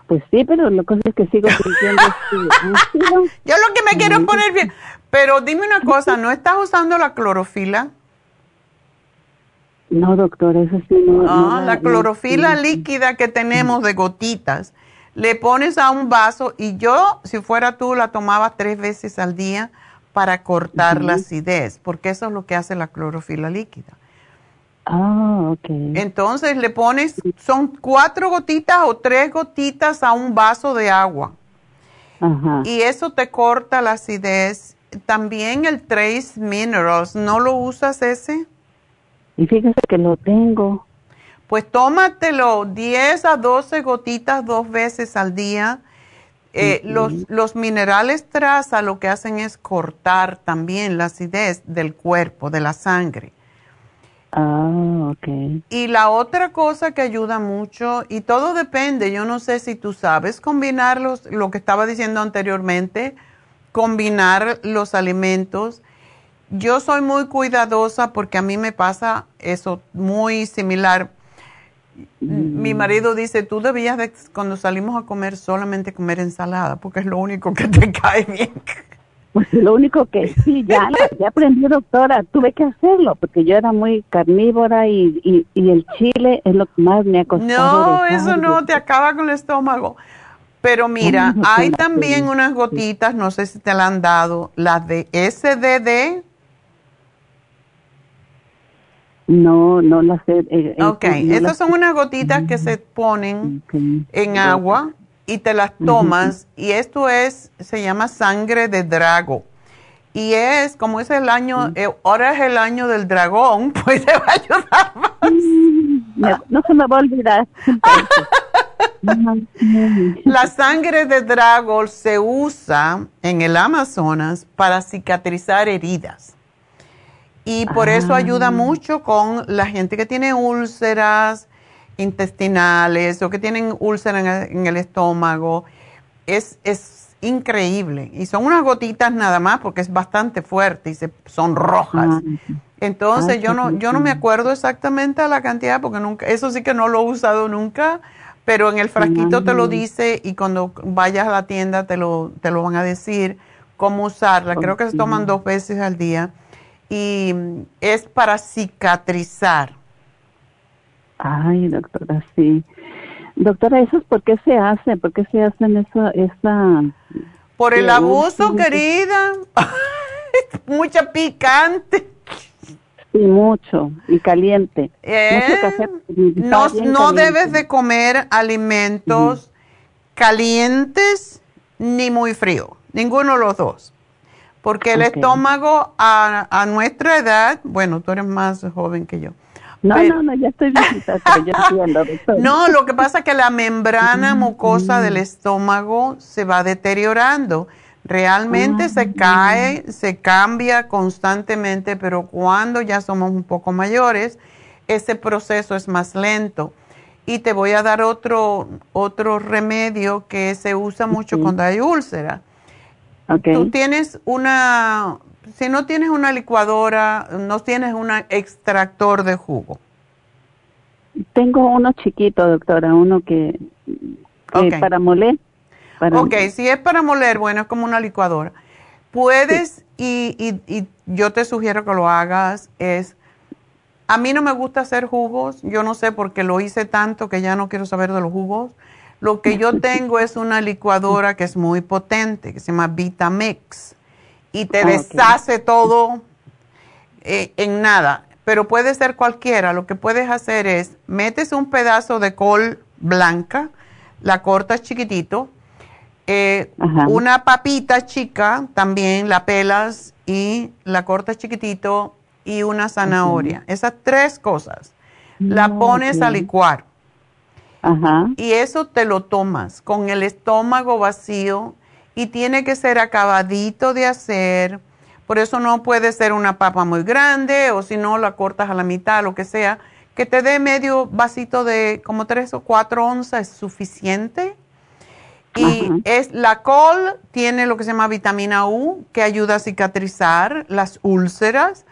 Pues sí, pero la cosa es que sigo sintiendo este. [laughs] Yo lo que me quiero es poner bien. Pero dime una cosa, ¿no estás usando la clorofila? No, doctora, eso sí no. Ah, no la clorofila no- líquida que tenemos de gotitas. Le pones a un vaso y yo, si fuera tú, la tomaba tres veces al día para cortar la acidez, porque eso es lo que hace la clorofila líquida. Ah, ok. Entonces le pones, son cuatro gotitas o tres gotitas a un vaso de agua. Ajá. Y eso te corta la acidez. También el Trace Minerals, ¿no lo usas ese? Y fíjese que lo tengo. Pues tómatelo 10 a 12 gotitas dos veces al día. Eh, los, los minerales traza lo que hacen es cortar también la acidez del cuerpo, de la sangre. Ah, ok. Y la otra cosa que ayuda mucho, y todo depende, yo no sé si tú sabes combinar los, lo que estaba diciendo anteriormente, combinar los alimentos. Yo soy muy cuidadosa porque a mí me pasa eso muy similar. Mi marido dice, tú debías de, cuando salimos a comer, solamente comer ensalada, porque es lo único que te [laughs] cae bien. Pues lo único que [laughs] sí, ya, ya aprendí, doctora, tuve que hacerlo, porque yo era muy carnívora y, y, y el chile es lo que más me ha costado. No, eso no, te acaba con el estómago. Pero mira, hay también unas gotitas, no sé si te la han dado, las de SDD. No, no las sé. eh, eh, Ok, no estas las- son unas gotitas que se ponen en agua y te las tomas y esto es, se llama sangre de drago. Y es, como es el año, eh, ahora es el año del dragón, [laughs] pues te va a ayudar más. Me- no se me va a olvidar. [laughs] La sangre de drago se usa en el Amazonas para cicatrizar heridas. Y por eso ayuda mucho con la gente que tiene úlceras intestinales o que tienen úlceras en el, en el estómago. Es, es increíble. Y son unas gotitas nada más porque es bastante fuerte y se, son rojas. Ah, Entonces yo no, yo no me acuerdo exactamente la cantidad porque nunca, eso sí que no lo he usado nunca, pero en el frasquito te lo dice y cuando vayas a la tienda te lo, te lo van a decir cómo usarla. Creo que se toman dos veces al día y es para cicatrizar. Ay, doctora, sí. Doctora, ¿eso es por qué se hace? ¿Por qué se hacen eso, esa... Por el abuso, querida. [laughs] Mucha picante. Sí, mucho, y caliente. Eh, Mucho café. No, no caliente. debes de comer alimentos calientes ni muy fríos, ninguno de los dos. Porque el estómago a, a nuestra edad, bueno, tú eres más joven que yo. No, pero- no, no, ya estoy viejita, pero yo entiendo. No, lo que pasa es que la membrana mucosa del estómago se va deteriorando. Realmente se Ah. cae, se cambia constantemente, pero cuando ya somos un poco mayores, ese proceso es más lento. Y te voy a dar otro, otro remedio que se usa mucho Ok. cuando hay úlcera. Tú tienes una, si no tienes una licuadora, no tienes un extractor de jugo. Tengo uno chiquito, doctora, uno que, que Ok. para moler. Para, Ok, si es para moler, bueno, es como una licuadora. Puedes, y, y, y yo te sugiero que lo hagas, es, a mí no me gusta hacer jugos, yo no sé por qué lo hice tanto que ya no quiero saber de los jugos. Lo que yo [laughs] tengo es una licuadora que es muy potente, que se llama Vitamix, y te deshace todo eh, en nada, pero puede ser cualquiera. Lo que puedes hacer es, metes un pedazo de col blanca, la cortas chiquitito, eh, una papita chica también la pelas y la cortas chiquitito y una zanahoria. Esas tres cosas. La Mm, pones a licuar Ajá. y eso te lo tomas con el estómago vacío y tiene que ser acabadito de hacer. Por eso no puede ser una papa muy grande o si no la cortas a la mitad, lo que sea. Que te dé medio vasito de como tres o cuatro onzas es suficiente. Y Ajá. es la col tiene lo que se llama vitamina U que ayuda a cicatrizar las úlceras.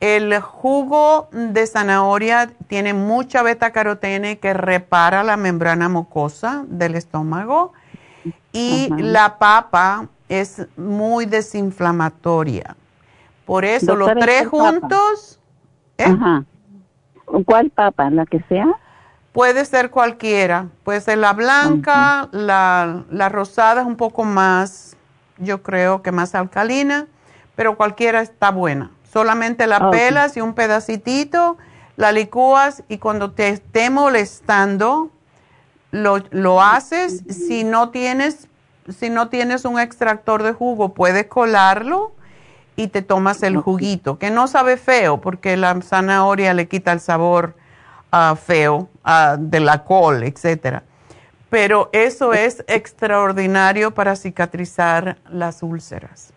El jugo de zanahoria tiene mucha beta carotene que repara la membrana mucosa del estómago. Y Ajá. la papa es muy desinflamatoria. Por eso los tres juntos ¿eh? Ajá. ¿Cuál papa? ¿La que sea? puede ser cualquiera. Puede ser la blanca, la, la rosada es un poco más, yo creo que más alcalina, pero cualquiera está buena. Solamente la Ah, pelas y un pedacitito, la licúas y cuando te esté molestando, lo, lo haces. Si no tienes, si no tienes un extractor de jugo, puedes colarlo y te tomas el juguito, que no sabe feo, porque la zanahoria le quita el sabor ah, feo ah, de la col, etcétera. Pero eso es extraordinario para cicatrizar las úlceras.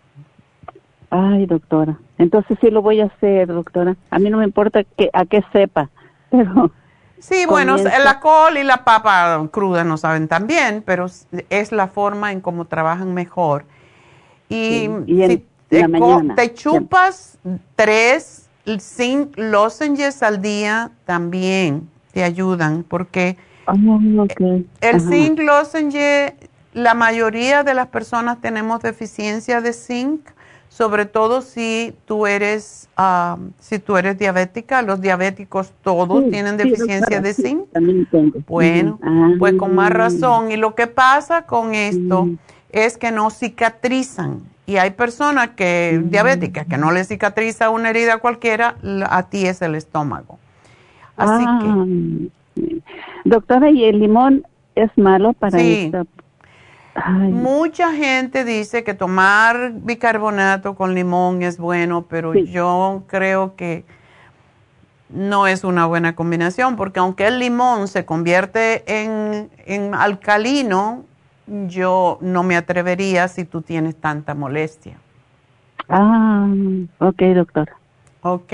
Ay, doctora. Entonces sí lo voy a hacer, doctora. A mí no me importa que a qué sepa, [laughs] pero Sí, bueno, Comienza. la col y la papa cruda no saben tan bien, pero es la forma en cómo trabajan mejor. Y, Sí, y en si te, mañana. chupas tres zinc lozenges al día, también te ayudan, porque Ah, ok. el Ajá. zinc lozenge, la mayoría de las personas tenemos deficiencia de zinc, sobre todo si tú eres, ah, si tú eres diabética, los diabéticos todos Sí, tienen deficiencia de sí, zinc. También tengo. Bueno. Ah. pues con más razón. Y lo que pasa con esto es que no cicatrizan. Y hay personas que, diabéticas, que no le cicatriza una herida cualquiera, a ti es el estómago. Así Ah, que Doctora, ¿y el limón es malo para Sí. Ay, mucha gente dice que tomar bicarbonato con limón es bueno, pero Sí. yo creo que no es una buena combinación, porque aunque el limón se convierte en, en alcalino, yo no me atrevería si tú tienes tanta molestia. Ah, ok, doctora. ¿Ok?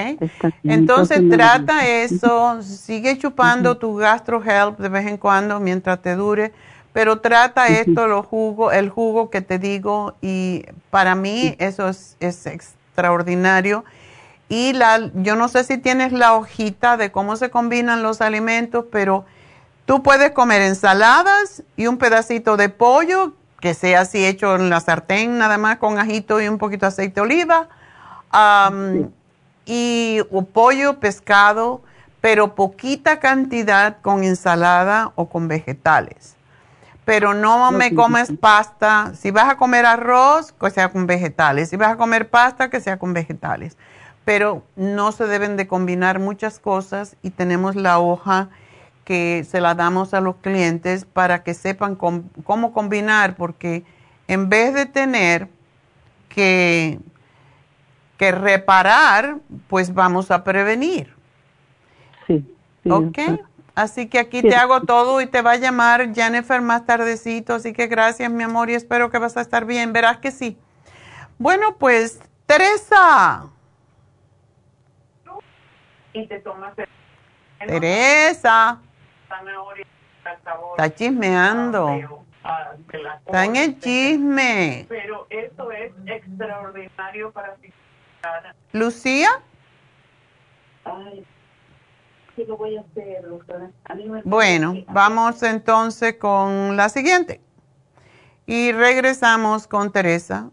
Entonces trata eso, sigue chupando tu gastro help de vez en cuando mientras te dure, pero trata esto, los jugos, el jugo que te digo, y para mí eso es, es extraordinario. Y la, yo no sé si tienes la hojita de cómo se combinan los alimentos, pero tú puedes comer ensaladas y un pedacito de pollo, que sea así hecho en la sartén, nada más con ajito y un poquito de aceite de oliva. y o pollo, pescado, pero poquita cantidad con ensalada o con vegetales. Pero no me comes pasta. Si vas a comer arroz, que sea con vegetales. Si vas a comer pasta, que sea con vegetales. Pero no se deben de combinar muchas cosas y tenemos la hoja que se la damos a los clientes para que sepan com- cómo combinar, porque en vez de tener que que reparar, pues vamos a prevenir. Sí. sí, ¿Ok? Así que aquí te hago todo y te va a llamar Jennifer más tardecito. Así que gracias, mi amor, y espero que vas a estar bien. Verás que sí. Bueno, pues, Teresa. Y te tomas Teresa. Está chismeando. Está en el chisme. Pero eso es extraordinario para ti. ¿Lucía? Sí lo voy a hacer, doctora. bueno, vamos entonces con la siguiente. Y regresamos con Teresa.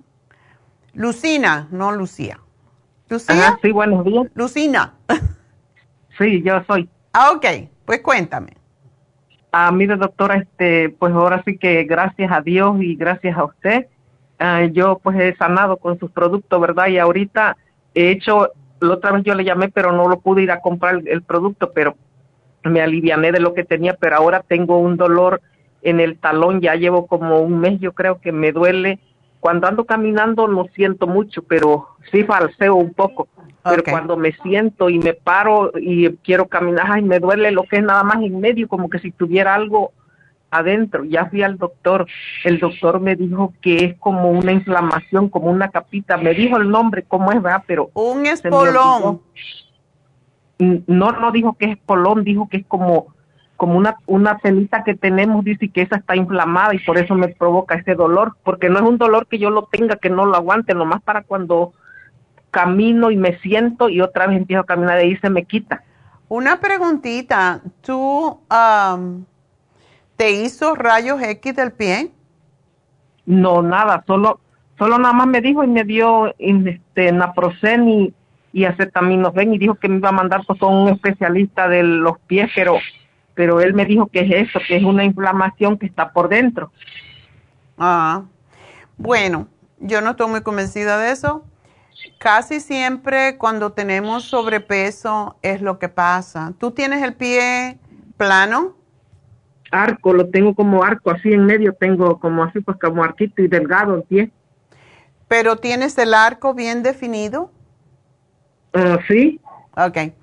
Lucina, no Lucía. ¿Lucía? sí, buenos días. Lucina. [laughs] sí, yo soy. Ah, ok. Pues cuéntame. Ah, mire, doctora, este, pues ahora sí que gracias a Dios y gracias a usted, ah, yo pues he sanado con sus productos, ¿verdad? Y ahorita he hecho la otra vez yo le llamé, pero no lo pude ir a comprar el, producto, pero me aliviané de lo que tenía, pero ahora tengo un dolor en el talón, ya llevo como un mes, yo creo que me duele. Cuando ando caminando no siento mucho, pero sí falseo un poco. Pero cuando me siento y me paro y quiero caminar, ay, me duele lo que es nada más en medio, como que si tuviera algo adentro. Ya fui al doctor, el doctor me dijo que es como una inflamación, como una capita. Me dijo el nombre, cómo es, ¿verdad? Pero... Un espolón. No, no dijo que es espolón, dijo que es como como una, una pelita que tenemos, dice que esa está inflamada y por eso me provoca ese dolor, porque no es un dolor que yo lo tenga, que no lo aguante, nomás para cuando camino y me siento y otra vez empiezo a caminar y ahí se me quita. Una preguntita, tú ¿Te hizo rayos X del pie? No, nada, solo solo nada más me dijo y me dio este naproxen y, y acetaminofén y dijo que me iba a mandar pues, con un especialista de los pies, pero pero él me dijo que es eso, que es una inflamación que está por dentro. Ah, bueno, yo no estoy muy convencida de eso. Casi siempre cuando tenemos sobrepeso es lo que pasa. ¿Tú tienes el pie plano? Arco, lo tengo como arco, así en medio tengo como así, pues como arquito y delgado el pie. ¿Pero tienes el arco bien definido? Uh, sí. Ok.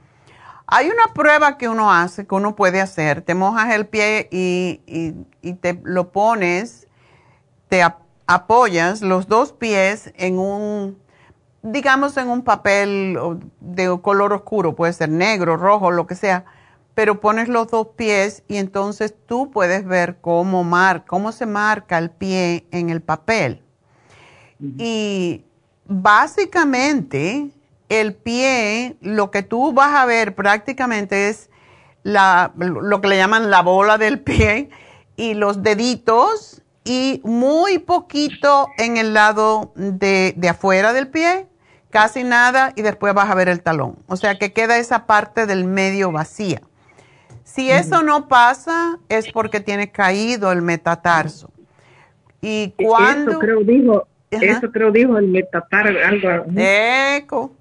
Hay una prueba que uno hace, que uno puede hacer. Te mojas el pie y, y, y te lo pones, te apoyas los dos pies en un, digamos, en un papel de color oscuro, puede ser negro, rojo, lo que sea pero pones los dos pies y entonces tú puedes ver cómo, mar, cómo se marca el pie en el papel. Y básicamente el pie, lo que tú vas a ver prácticamente es la, lo que le llaman la bola del [laughs] pie y los deditos y muy poquito en el lado de, de afuera del pie, casi nada, y después vas a ver el talón. O sea que queda esa parte del medio vacía. Si eso no pasa, es porque tiene caído el metatarso. Y e-, cuando... Eso creo dijo, eso creo dijo el metatarso, algo... Eco.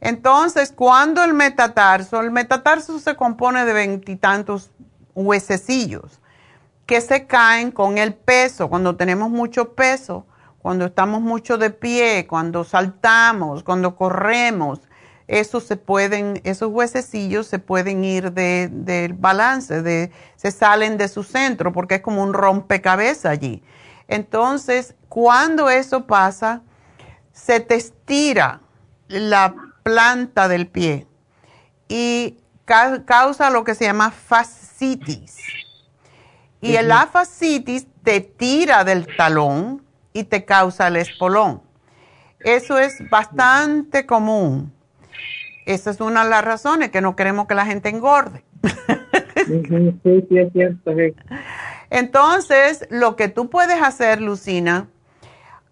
Entonces, cuando el metatarso, el metatarso se compone de veintitantos huesecillos que se caen con el peso, cuando tenemos mucho peso, cuando estamos mucho de pie, cuando saltamos, cuando corremos, esos se pueden, esos huesecillos se pueden ir del balance, de, se salen de su centro porque es como un rompecabezas allí. Entonces, cuando eso pasa, se te estira la planta del pie y causa lo que se llama fascitis. Y el fascitis te tira del talón y te causa el espolón. Eso es bastante común. Esa es una de las razones que no queremos que la gente engorde. Sí, sí, es cierto. Entonces, lo que tú puedes hacer, Lucina,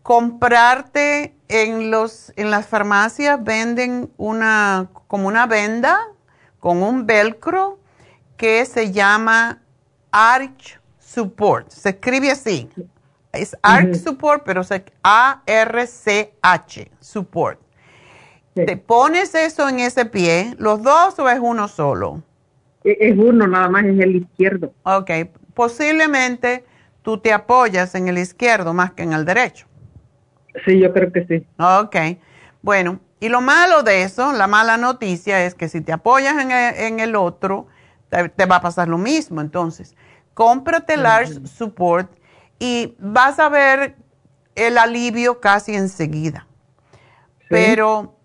comprarte en los en las farmacias venden una como una venda con un velcro que se llama Arch Support. Se escribe así. Es Arch Support, pero es A R C H Support. ¿Te pones eso en ese pie, los dos o es uno solo? E, es uno, nada más es el izquierdo. Ok, posiblemente tú te apoyas en el izquierdo más que en el derecho. Sí, yo creo que sí. Ok, bueno, y lo malo de eso, la mala noticia es que si te apoyas en el, en el otro, te, va a pasar lo mismo. Entonces, cómprate el Arch Support y vas a ver el alivio casi enseguida. Pero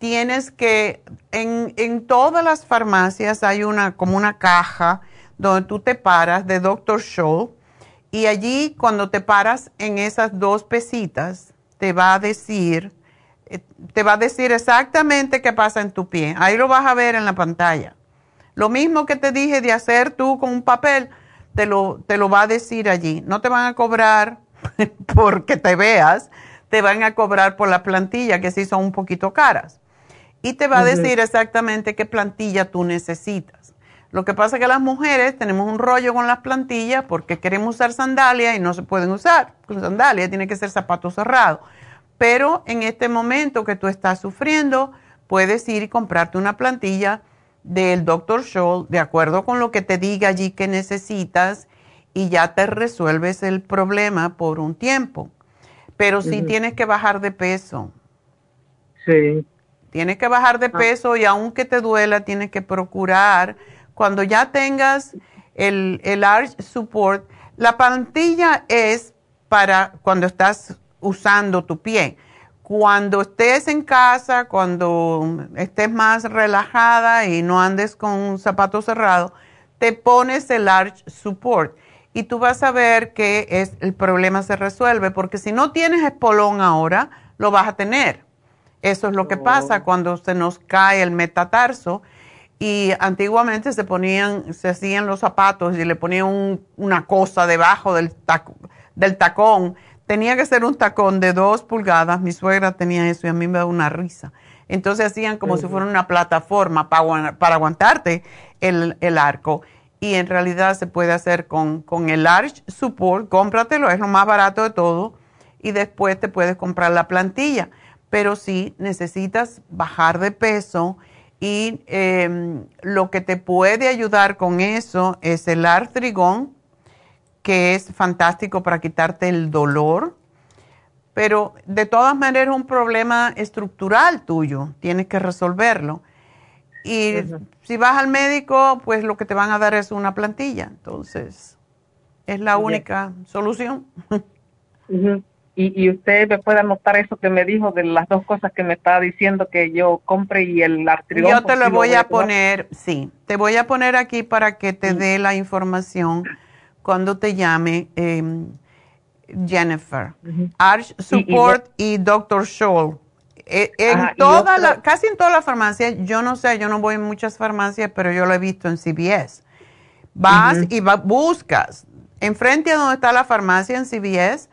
tienes que, en, en, todas las farmacias hay una, como una caja donde tú te paras de Dr. Scholl y allí cuando te paras en esas dos pesitas te va a decir, eh, te va a decir exactamente qué pasa en tu pie. Ahí lo vas a ver en la pantalla. Lo mismo que te dije de hacer tú con un papel, te lo, te lo va a decir allí. No te van a cobrar [laughs] porque te veas, te van a cobrar por la plantilla, que sí son un poquito caras. Y te va a decir exactamente qué plantilla tú necesitas. Lo que pasa es que las mujeres tenemos un rollo con las plantillas porque queremos usar sandalias y no se pueden usar con sandalias, tiene que ser zapato cerrado. Pero en este momento que tú estás sufriendo, puedes ir y comprarte una plantilla del Dr. Scholl de acuerdo con lo que te diga allí que necesitas y ya te resuelves el problema por un tiempo. Pero sí tienes que bajar de peso. Sí. Tienes que bajar de ah. peso y aunque te duela, tienes que procurar, cuando ya tengas el, el Arch Support, la plantilla es para cuando estás usando tu pie cuando estés en casa, cuando estés más relajada y no andes con un zapato cerrado, te pones el arch support y tú vas a ver que es, el problema se resuelve, porque si no tienes espolón ahora, lo vas a tener. Eso es lo que pasa oh. cuando se nos cae el metatarso y antiguamente se ponían, se hacían los zapatos y le ponían una cosa debajo del, del tacón tenía que ser un tacón de dos pulgadas. Mi suegra tenía eso y a mí me da una risa. Entonces hacían como si fuera una plataforma para, para aguantarte el, el, arco. Y en realidad se puede hacer con, con el Arch Support. Cómpratelo, es lo más barato de todo. Y después te puedes comprar la plantilla. Pero si necesitas bajar de peso y em, lo que te puede ayudar con eso es el artrigón que es fantástico para quitarte el dolor, pero de todas maneras es un problema estructural tuyo, tienes que resolverlo. Y si vas al médico, pues lo que te van a dar es una plantilla, entonces es la única solución. [laughs] y, y, usted me puede anotar eso que me dijo de las dos cosas que me estaba diciendo que yo compre y el artrigón. Yo te lo voy, a poner, sí, te voy a poner aquí para que te dé la información cuando te llame em, Jennifer. Arch Support y, Dr. Scholl. E, en toda la, casi en todas las farmacias, yo no sé, yo no voy en muchas farmacias, pero yo lo he visto en CVS. Vas y buscas. Enfrente a donde está la farmacia en CVS,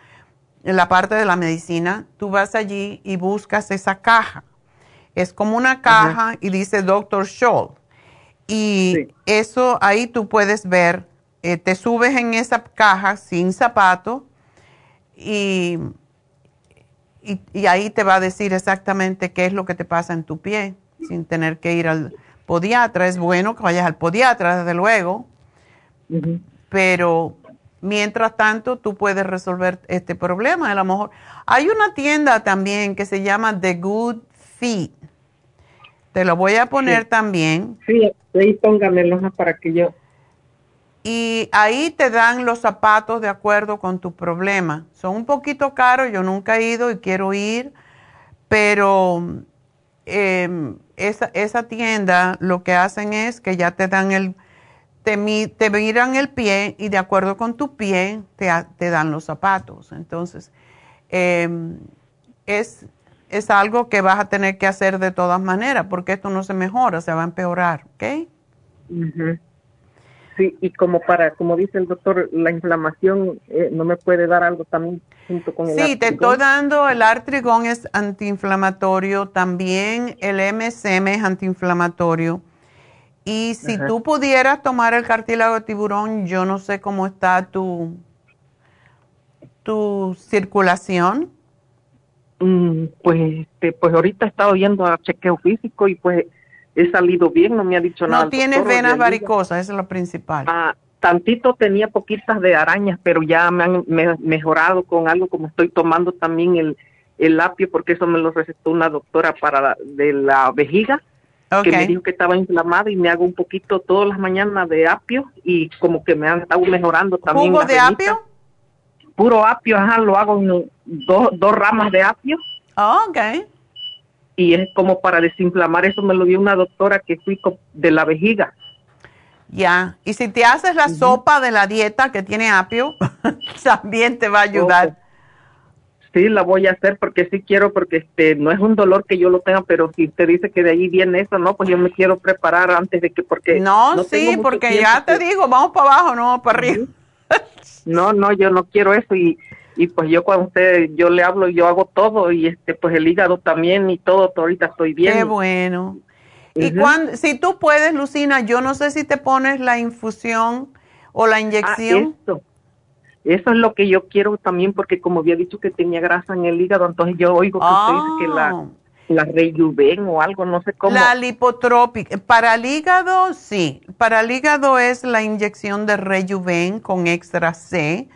en la parte de la medicina, tú vas allí y buscas esa caja. Es como una caja y dice Dr. Scholl. Y eso ahí tú puedes ver eh, te subes en esa caja sin zapato y, y, ahí te va a decir exactamente qué es lo que te pasa en tu pie, sin tener que ir al podiatra. Es bueno que vayas al podiatra, desde luego, pero mientras tanto tú puedes resolver este problema. A lo mejor hay una tienda también que se llama The Good Feet. Te lo voy a poner también. Sí, ahí póngamelo para que yo y ahí te dan los zapatos de acuerdo con tu problema. Son un poquito caros, yo nunca he ido y quiero ir, pero em, esa, esa, tienda lo que hacen es que ya te dan el, te, te miran el pie y de acuerdo con tu pie te, te dan los zapatos. Entonces, em, es, es algo que vas a tener que hacer de todas maneras porque esto no se mejora, se va a empeorar, ¿ok? Sí, y como para, como dice el doctor, la inflamación eh, no me puede dar algo también junto con el Sí, te estoy dando, el artrigón es antiinflamatorio, también el MSM es antiinflamatorio. Y si tú pudieras tomar el cartílago de tiburón, yo no sé cómo está tu, tu circulación. Mm, pues, este, pues ahorita he estado yendo a chequeo físico y pues he salido bien, no me ha dicho nada. No tienes venas varicosas, eso es lo principal. Ah, tantito tenía poquitas de arañas, pero ya me han mejorado con algo como estoy tomando también el, el apio, porque eso me lo recetó una doctora para de la vejiga. Que me dijo que estaba inflamada y me hago un poquito todas las mañanas de apio y como que me han estado mejorando también. ¿Jugo de apio? Puro apio, ajá, lo hago en dos, dos ramas de apio. Oh, ok. Y es como para desinflamar, eso me lo dio una doctora que fui de la vejiga. Ya, y si te haces la sopa de la dieta que tiene apio, [laughs] también te va a ayudar. Sí, la voy a hacer porque sí quiero, porque este no es un dolor que yo lo tenga, pero si usted dice que de ahí viene eso, no, pues yo me quiero preparar antes de que, porque... No, sí, porque ya te digo, vamos para abajo, no para arriba. no, no, yo no quiero eso y, y pues yo cuando usted, yo le hablo, yo hago todo y este, pues el hígado también y todo, ahorita estoy bien. Qué bueno. Y cuando, si tú puedes, Lucina, yo no sé si te pones la infusión o la Ah, inyección. Eso. Es lo que yo quiero también, porque como había dicho que tenía grasa en el hígado, entonces yo oigo que usted dice que la, la rejuven o algo, no sé cómo. La lipotrópica. Para el hígado, sí. Para el hígado es la inyección de Rejuven con extra C.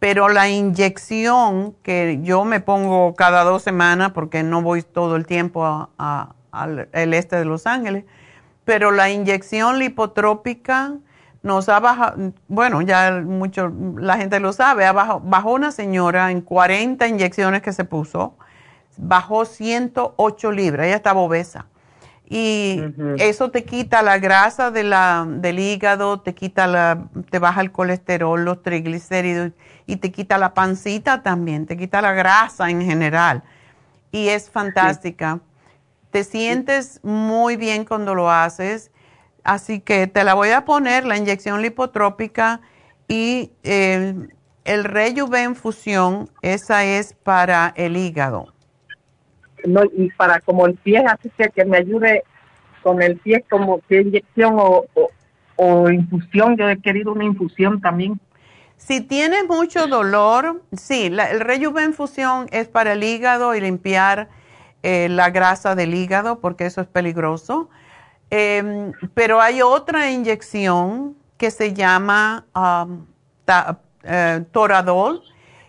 Pero la inyección que yo me pongo cada dos semanas, porque no voy todo el tiempo a- a- al este de Los Ángeles, pero la inyección lipotrópica nos ha bajado, bueno, ya mucho, la gente lo sabe, ha bajado, bajó una señora en 40 inyecciones que se puso, bajó 108 libras, ella estaba obesa. Y eso te quita la grasa de la, del hígado, te quita la, te baja el colesterol, los triglicéridos y te quita la pancita también, te quita la grasa en general. Y es fantástica. Te sientes muy bien cuando lo haces. Así que te la voy a poner, la inyección lipotrópica y eh, el Rejuven Fusión, esa es para el hígado. no, y para como el pie, así que que me ayude con el pie, como que inyección o, o, o infusión, yo he querido una infusión también. Si tienes mucho dolor, sí, la- el Rejuven Fusión es para el hígado y limpiar eh, la grasa del hígado, porque eso es peligroso. Em, pero hay otra inyección que se llama um, eh, Toradol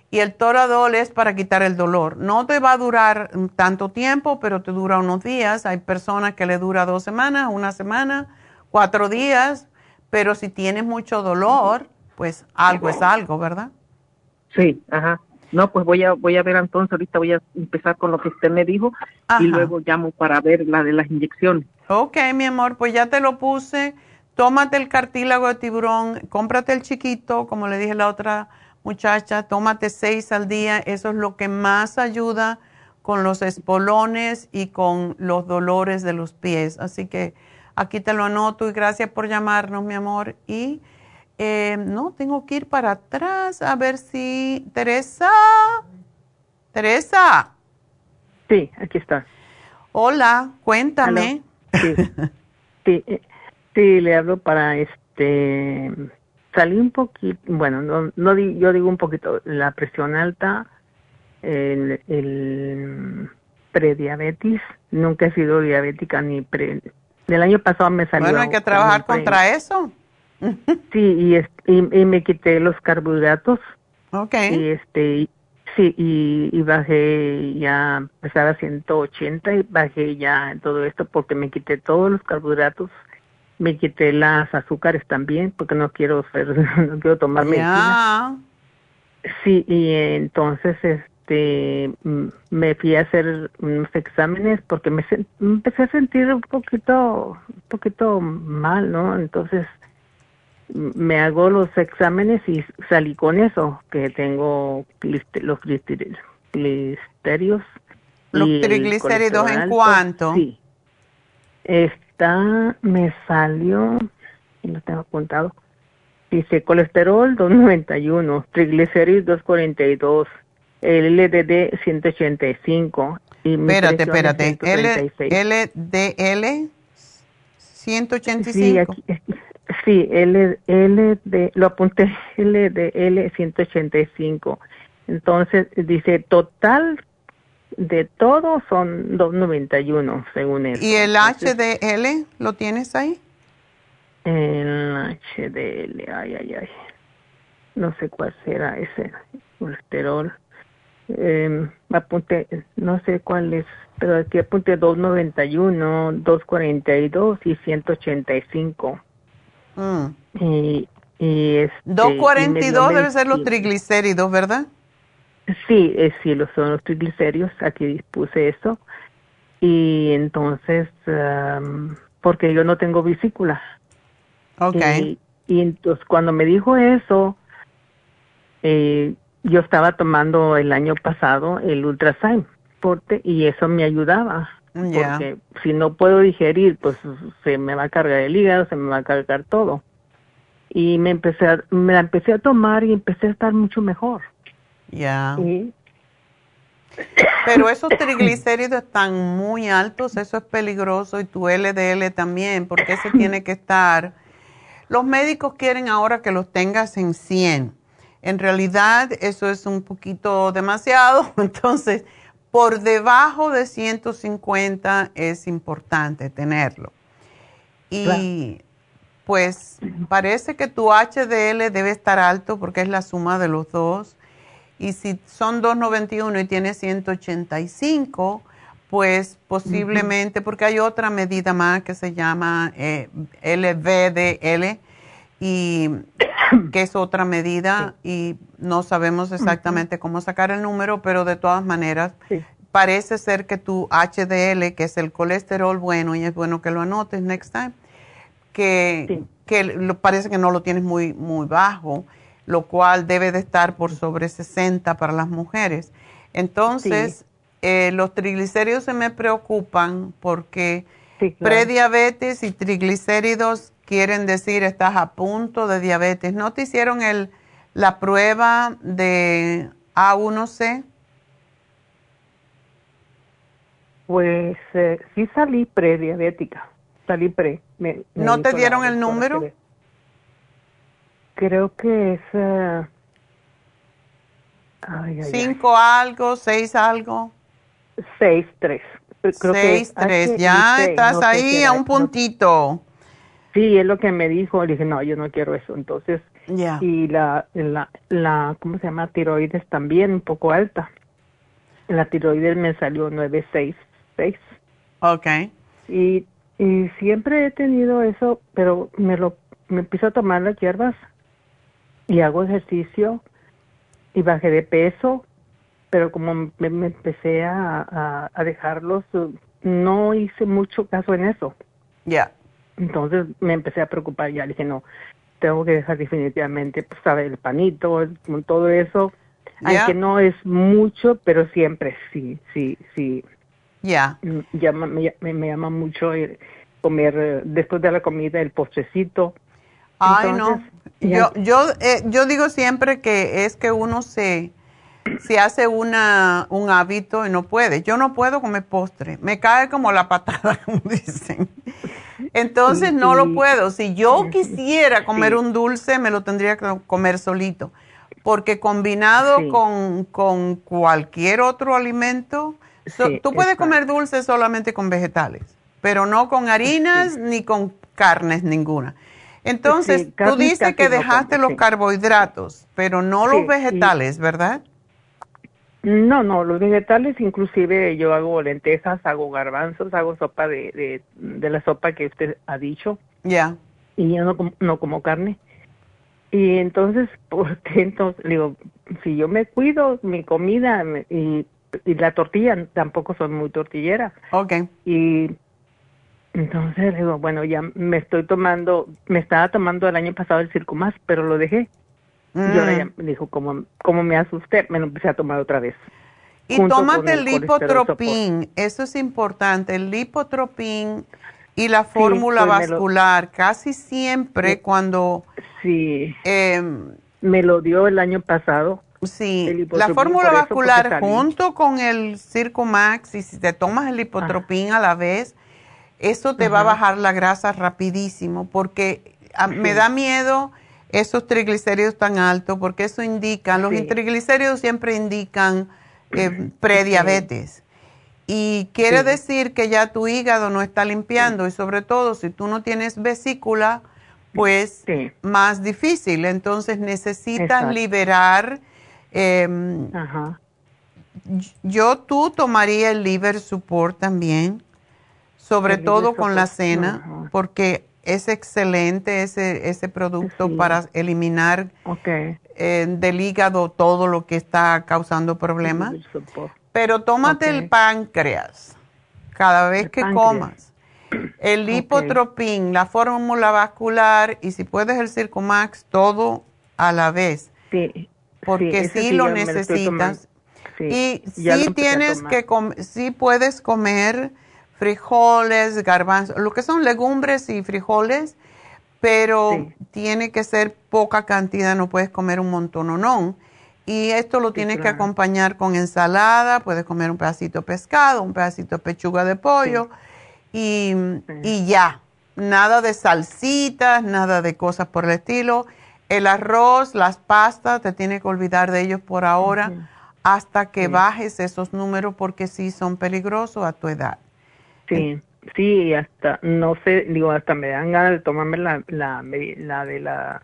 y el Toradol es para quitar el dolor. No te va a durar mm, tanto tiempo, pero te dura unos días. Hay personas que le dura dos semanas, una semana, cuatro días, pero si tienes mucho dolor, pues algo es algo, ¿verdad? Sí, ajá. No, pues voy a voy a ver entonces, ahorita voy a empezar con lo que usted me dijo Ajá. y luego llamo para ver la de las inyecciones. Ok, mi amor, pues ya te lo puse. Tómate el cartílago de tiburón, cómprate el chiquito, como le dije a la otra muchacha, tómate seis al día. Eso es lo que más ayuda con los espolones y con los dolores de los pies. Así que aquí te lo anoto y gracias por llamarnos, mi amor. Y eh, no, tengo que ir para atrás a ver si Teresa. Teresa. Sí, aquí está. Hola, cuéntame. Sí, sí, eh, sí, le hablo para este salí un poquito, bueno, no, no di- yo digo un poquito, la presión alta, el, el prediabetes, nunca he sido diabética ni pre, del año pasado me salió. Bueno, hay que trabajar contra eso. Sí, y, es- y, y me quité los carbohidratos. Ok. Y este, sí, y, y bajé ya, pesaba 180 y bajé ya todo esto porque me quité todos los carbohidratos, me quité las azúcares también porque no quiero ser, [laughs] no quiero tomar medicina. Sí, y entonces este mm, me fui a hacer unos exámenes porque me me empecé a sentir un poquito un poquito mal, ¿no? Entonces me hago los exámenes y salí con eso, que tengo los clisterios. ¿Los triglicéridos en cuánto? Sí. Está, me salió, y lo tengo apuntado, dice colesterol 291, triglicéridos 242, el LDD 185. Y Espérate, espérate. L, 136. LDL 185. Sí, aquí, aquí- sí, L, LD, lo apunté, [laughs] LDL 185. Entonces, dice, total de todo son 291, según eso. ¿Y el HDL lo tienes ahí? El HDL, ay, ay, ay. No sé cuál será ese colesterol. eh, apunté, no sé cuál es, pero aquí apunté 291, 242 y 185. Mm. Y, y este, 242 y me debe dio ser los 20. triglicéridos, ¿verdad? Sí, eh, sí, los son los triglicéridos, aquí puse eso. Y entonces, am, porque yo no tengo vesícula. Ok. Y, y entonces cuando me dijo eso, eh, yo estaba tomando el año pasado el Ultrasign forte y eso me ayudaba. Porque si no puedo digerir, pues se me va a cargar el hígado, se me va a cargar todo. Y me empecé a, me la empecé a tomar y empecé a estar mucho mejor. Ya. Pero esos triglicéridos están muy altos, eso es peligroso y tu LDL también, porque ese tiene que estar. Los médicos quieren ahora que los tengas en 100. En realidad eso es un poquito demasiado, [laughs] entonces por debajo de 150 es importante tenerlo. Y pues parece que tu HDL debe estar alto porque es la suma de los dos. Y si son 291 y tienes 185, pues posiblemente, porque hay otra medida más que se llama eh, LVDL, y que es otra medida y no sabemos exactamente cómo sacar el número, pero de todas maneras parece ser que tu HDL, que es el colesterol bueno, y es bueno que lo anotes next time, que, que lo- parece que no lo tienes muy, muy bajo, lo cual debe de estar por sobre 60 para las mujeres. Entonces, eh, los triglicéridos se me preocupan porque claro. prediabetes y triglicéridos quieren decir estás a punto de diabetes. ¿No te hicieron el, la prueba de A1C? pues eh, sí salí prediabética, salí pre. me- me ¿No te dieron la el número? que- Creo que es... eh, ay, ay, ay. ¿Cinco algo, seis algo? Seis, tres. Creo que Seis, H tres. Ya estás no ahí a un puntito. Sí, es lo que me dijo. Le dije, no, yo no quiero eso. Entonces, y la, la, la, ¿cómo se llama? Tiroides también un poco alta. La tiroides me salió 966. Ok. Y, y siempre he tenido eso, pero me lo, me empiezo a tomar las hierbas y hago ejercicio y bajé de peso, pero como me, me empecé a, a, a dejarlos, no hice mucho caso en eso. Ya. Entonces me empecé a preocupar, ya dije, no, tengo que dejar definitivamente, pues, sabe, el panito, el- con todo eso, Ya. aunque no es mucho, pero siempre sí, sí, sí. Ya. Mm, Llama, me, me- me llama mucho el comer eh, después de la comida el postrecito. Ay, Entonces, no. Yo, yo, eh, yo digo siempre que es que uno se, se hace una, un hábito y no puede. Yo no puedo comer postre. Me cae como la patada, [laughs] como dicen. Entonces no lo puedo. Si yo quisiera comer un dulce, me lo tendría que comer solito. Porque combinado Sí. con, con cualquier otro alimento, so- Sí, tú puedes exacto. comer dulce solamente con vegetales, pero no con harinas ni con carnes ninguna. Entonces, tú dices que dejaste los carbohidratos, pero no los vegetales, ¿verdad? No, no, los vegetales inclusive yo hago lentejas, hago garbanzos, hago sopa de, de, de la sopa que usted ha dicho Ya. y yo no, com- no como carne. Y entonces, [laughs] ¿por qué entonces? Digo, si yo me cuido mi comida y, y la tortilla, tampoco soy muy tortillera. Ok. Y entonces digo, bueno, ya me estoy tomando, me estaba tomando el año pasado el circo más, pero lo dejé. Y ahora Mm. ya me dijo, como, como me asusté, me lo empecé a tomar otra vez. Y tómate el lipotropín, eso es importante, el lipotropín y la fórmula pues lo- vascular, casi siempre cuando... Sí. em, me lo dio el año pasado. Sí, la fórmula vascular junto con el Circo Max y si te tomas el lipotropín a la vez, eso te va a bajar la grasa rapidísimo porque a- me da miedo esos triglicéridos tan altos porque eso indica, los Sí. triglicéridos siempre indican eh, prediabetes. Y quiere Sí. decir que ya tu hígado no está limpiando y sobre todo si tú no tienes vesícula, pues más difícil. Entonces necesitas Exacto. liberar em, Ajá. yo tú tomaría el liver support también, sobre todo con la cena, porque es excelente ese, ese producto para eliminar eh, del hígado todo lo que está causando problemas. Pero tómate el páncreas cada vez que comas. El lipotropín, la fórmula vascular y si puedes el Circumax, todo a la vez. Sí. Porque sí, lo necesitas. y sí tienes que, sí puedes comer frijoles, garbanzos, lo que son legumbres y frijoles, pero tiene que ser poca cantidad, no puedes comer un montón o no. Y esto lo tienes que acompañar con ensalada, puedes comer un pedacito de pescado, un pedacito de pechuga de pollo y, y, ya. Nada de salsitas, nada de cosas por el estilo. El arroz, las pastas, te tienes que olvidar de ellos por ahora hasta que bajes esos números porque sí son peligrosos a tu edad. Sí, sí, hasta, no sé, digo, hasta me dan ganas de tomarme la, la, la de la,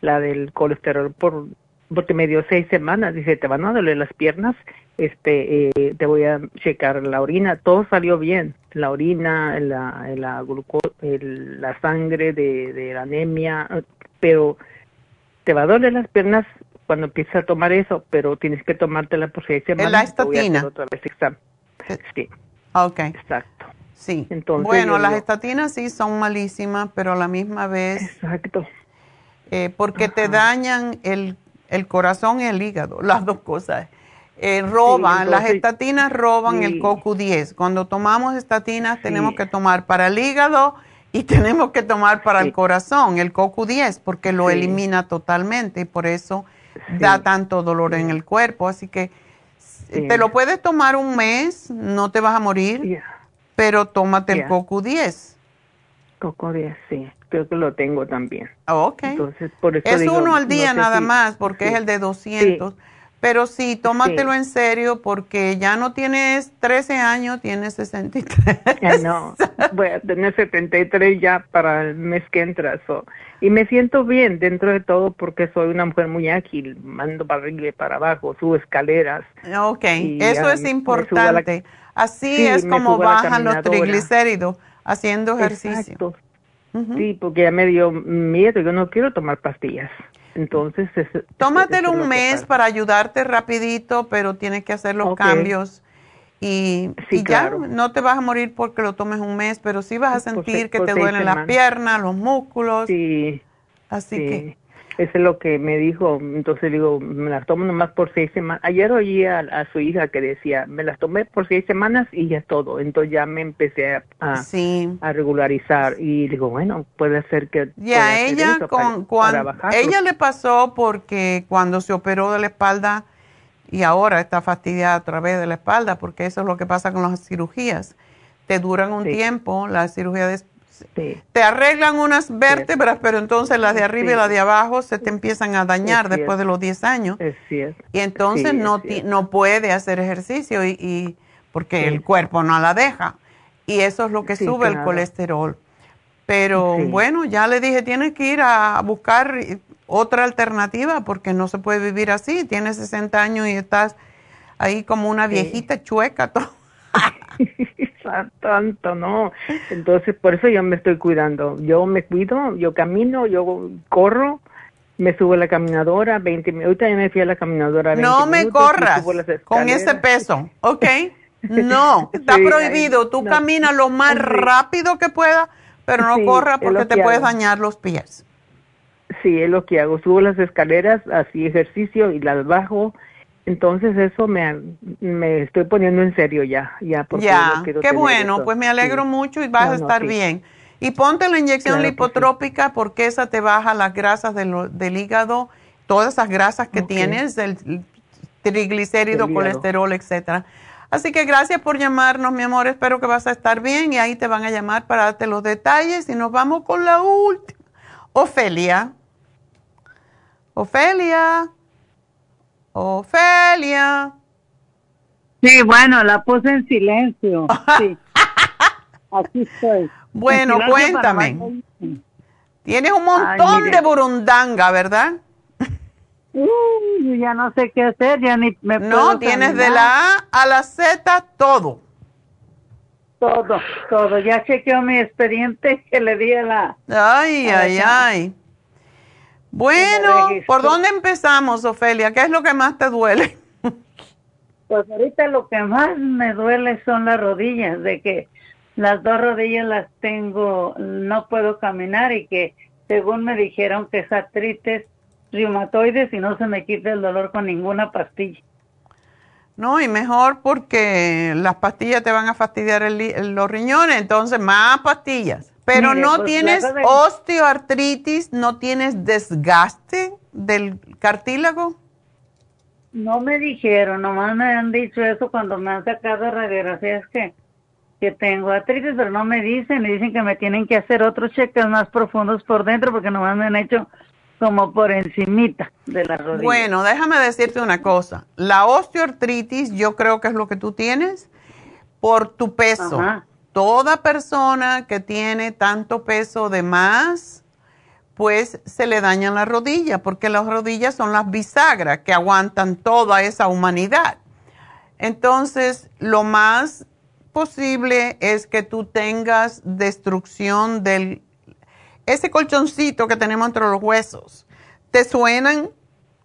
la del colesterol por, porque me dio seis semanas, dice, te van a doler las piernas, este, eh, te voy a checar la orina, todo salió bien, la orina, la, la glucosa, la sangre de, de la anemia, pero te va a doler las piernas cuando empieces a tomar eso, pero tienes que tomártela por seis semanas. ¿La estatina? Otra vez examen. Sí. Ok. Exacto. Sí. bueno, las estatinas sí son malísimas, pero a la misma vez. Exacto. Eh, porque te dañan el, el, corazón y el hígado, las dos cosas. Eh, roban, las estatinas roban el CoQ10. Cuando tomamos estatinas tenemos que tomar para el hígado y [laughs] tenemos que tomar para el corazón el CoQ10 porque lo elimina totalmente y por eso da tanto dolor en el cuerpo. Así que te lo puedes tomar un mes, no te vas a morir pero tómate el Coco 10. Coco 10, sí. Creo que lo tengo también. ok. Entonces, por eso es uno al día nada más, porque es el de 200. Pero sí, tómatelo en serio porque ya no tienes 13 años, tienes 63. Ya no, voy a tener 73 ya para el mes que entra. Y me siento bien dentro de todo porque soy una mujer muy ágil, mando para arriba y para abajo, subo escaleras. Ok, eso es importante. Así es como bajan los triglicéridos haciendo ejercicio. Sí, porque ya me dio miedo, yo no quiero tomar pastillas. Entonces, tómatelo un mes para ayudarte rapidito, pero tienes que hacer los cambios y, ya no te vas a morir porque lo tomes un mes, pero sí vas a sentir que te duelen las piernas, los músculos. Sí. Así que eso es lo que me dijo, entonces digo, me las tomo nomás por seis semanas. Ayer oí a, su hija que decía, me las tomé por seis semanas y ya es todo. Entonces ya me empecé a, a, regularizar y digo, bueno, puede ser que... Ya, ella, con, cuando, ella le pasó porque cuando se operó de la espalda y ahora está fastidiada otra vez de la espalda, porque eso es lo que pasa con las cirugías. Te duran un tiempo, la cirugía de te arreglan unas vértebras, pero entonces las de arriba y las de abajo se te empiezan a dañar después de los 10 años. Y entonces no, no puede hacer ejercicio y, porque el cuerpo no la deja. Y eso es lo que sube el colesterol. Pero bueno, ya le dije, tienes que ir a buscar otra alternativa porque no se puede vivir así. Tienes 60 años y estás ahí como una viejita chueca. [laughs] Tanto, no. Entonces, por eso yo me estoy cuidando. Yo me cuido, yo camino, yo corro, me subo a la caminadora 20 minutos. Ahorita ya me fui a la caminadora 20 No me corras con ese peso, ¿ok? [laughs] No, está prohibido. Tú caminas lo más rápido que puedas, pero no corras porque te puedes dañar los pies. Sí, es lo que hago. Subo las escaleras, así ejercicio y las bajo entonces eso me, me estoy poniendo en serio ya, ya porque ya, qué bueno, pues me alegro mucho y vas a estar bien. Y ponte la inyección lipotrópica porque esa te baja las grasas del, del hígado, todas esas grasas que tienes, del triglicérido, colesterol, etcétera. Así que gracias por llamarnos, mi amor. Espero que vas a estar bien y ahí te van a llamar para darte los detalles y nos vamos con la última. Ofelia. Ofelia. Ofelia. Sí, bueno, la puse en silencio. [laughs] Sí. Aquí estoy. Bueno, cuéntame. Tienes un montón de burundanga, ¿verdad? [laughs] Uh, ya no sé qué hacer, ya ni me No, tienes de la A a la Z todo. Todo, todo. Ya chequeó mi expediente que le di a la... Ay, ay, ay. Bueno, ¿por dónde empezamos, Ofelia? ¿Qué es lo que más te duele? [laughs] Pues ahorita lo que más me duele son las rodillas, de que las dos rodillas las tengo, no puedo caminar y que según me dijeron que es artritis reumatoides y no se me quita el dolor con ninguna pastilla. No, y mejor porque las pastillas te van a fastidiar los riñones, entonces más pastillas. Pero no tienes osteoartritis, no tienes desgaste del cartílago. No me dijeron, nomás me han dicho eso cuando me han sacado radiografías que, que tengo artritis, pero no me dicen, me dicen que me tienen que hacer otros cheques más profundos por dentro porque nomás me han hecho como por encimita de la rodilla. Bueno, déjame decirte una cosa. La osteoartritis yo creo que es lo que tú tienes por tu peso. Toda persona que tiene tanto peso de más, pues se le dañan las rodillas, porque las rodillas son las bisagras que aguantan toda esa humanidad. Entonces, lo más posible es que tú tengas destrucción del ese colchoncito que tenemos entre los huesos, ¿te suenan,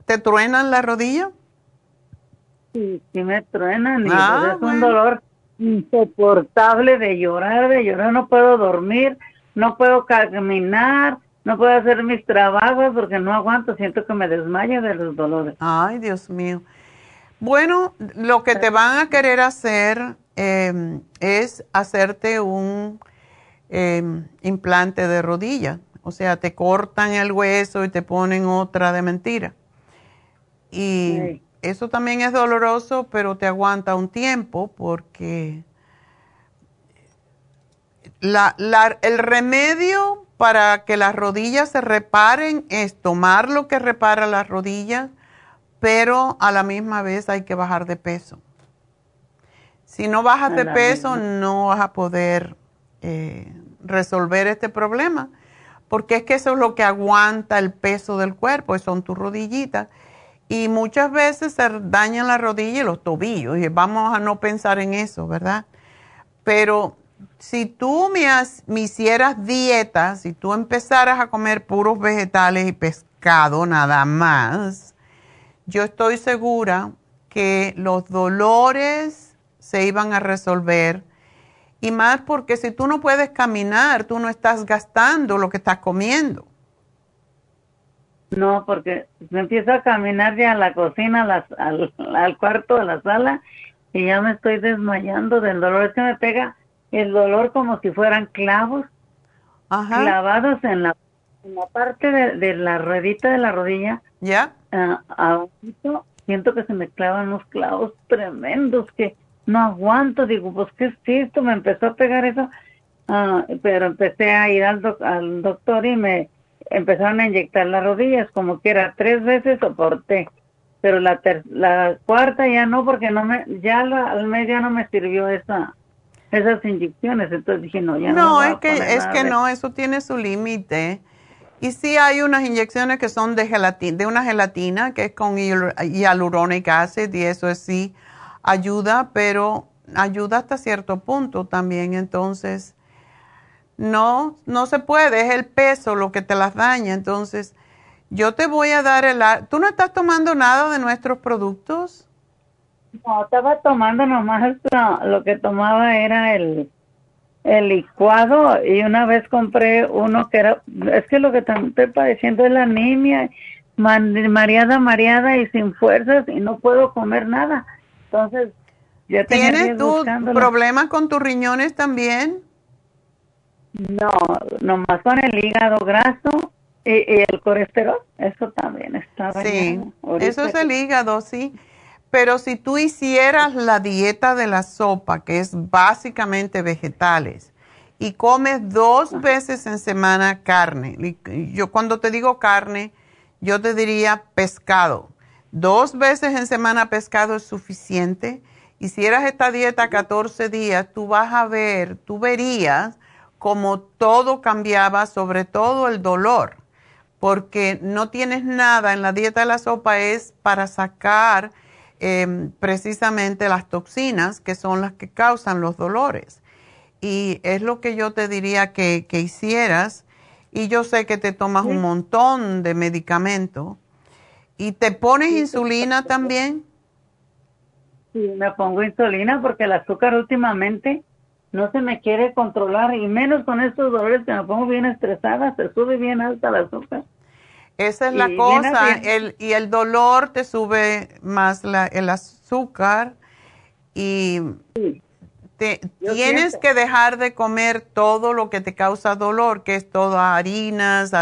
te truenan la rodilla? Sí, sí me truenan y ah, es un dolor insoportable de llorar, de llorar, no puedo dormir, no puedo caminar, no puedo hacer mis trabajos porque no aguanto, siento que me desmayo de los dolores. Ay, Dios mío. Bueno, lo que te van a querer hacer eh, es hacerte un Em, implante de rodilla. O sea, te cortan el hueso y te ponen otra de mentira. Y eso también es doloroso, pero te aguanta un tiempo porque la, el remedio para que las rodillas se reparen es tomar lo que repara las rodillas, pero a la misma vez hay que bajar de peso. Si no bajas de peso, no vas a poder eh, resolver este problema, porque es que eso es lo que aguanta el peso del cuerpo, son tus rodillitas. Y muchas veces se dañan las rodillas y los tobillos, y vamos a no pensar en eso, ¿verdad? Pero si tú me, me hicieras dieta, si tú empezaras a comer puros vegetales y pescado nada más, yo estoy segura que los dolores se iban a resolver y más porque si tú no puedes caminar, tú no estás gastando lo que estás comiendo. No, porque me empiezo a caminar ya a la cocina, al, al, cuarto, a la sala, y ya me estoy desmayando del dolor. Es que me pega el dolor como si fueran clavos clavados en la, en la parte de, la ruedita de la rodilla. ¿Ya? Uh, siento que se me clavan unos clavos tremendos que no aguanto, digo, pues qué es esto, me empezó a pegar eso, ah, pero empecé a ir al, al doctor y me empezaron a inyectar las rodillas, como que era tres veces soporté, pero la, la cuarta ya no, porque no me, ya al mes ya no me sirvió esa, esas inyecciones, entonces dije, no, ya no. No, es que, es que no, eso tiene su límite. Y sí hay unas inyecciones que son de gelatina, de una gelatina que es con hialurónico acid y eso es sí ayuda, pero ayuda hasta cierto punto también. Entonces, no, no se puede, es el peso lo que te las daña. Entonces, yo te voy a dar el... ¿Tú no estás tomando nada de nuestros productos? No, estaba tomando nomás lo que tomaba era el, el licuado y una vez compré uno que era, es que lo que estoy padeciendo es la anemia, mareada, mareada y sin fuerzas y no puedo comer nada. Entonces, ya ¿Tienes tú problemas con tus riñones también? No, nomás con el hígado graso y, el colesterol, eso también está Sí, eso es el hígado, sí. Pero si tú hicieras la dieta de la sopa, que es básicamente vegetales, y comes dos veces en semana carne, yo cuando te digo carne, yo te diría pescado Dos veces en semana pescado es suficiente. Hicieras esta dieta 14 días, tú vas a ver, tú verías como todo cambiaba, sobre todo el dolor, porque no tienes nada en la dieta de la sopa es para sacar em, precisamente las toxinas que son las que causan los dolores. Y es lo que yo te diría que, que hicieras. Y yo sé que te tomas un montón de medicamento. ¿Y te pones insulina también? Sí, me pongo insulina porque el azúcar últimamente no se me quiere controlar y menos con estos dolores que me pongo bien estresada, se sube bien alta el azúcar. Esa es la cosa, el, y el dolor te sube más la, el azúcar y te, tienes que dejar de comer todo lo que te causa dolor, que es todo harinas,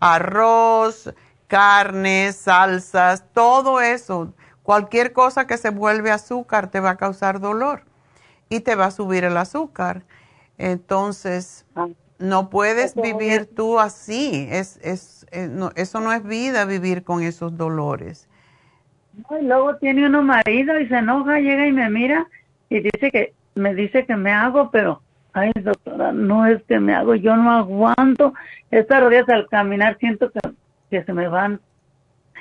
arroz, carnes, salsas, todo eso. Cualquier cosa que se vuelve azúcar te va a causar dolor y te va a subir el azúcar. Entonces, ah. no puedes vivir tú así. Es, es, eh, eso no es vida vivir con esos dolores. y luego tiene uno marido y se enoja, llega y me mira y dice que me dice que me hago, pero ay doctora, no es que me hago, yo no aguanto. Estas rodillas al caminar siento que, que se me van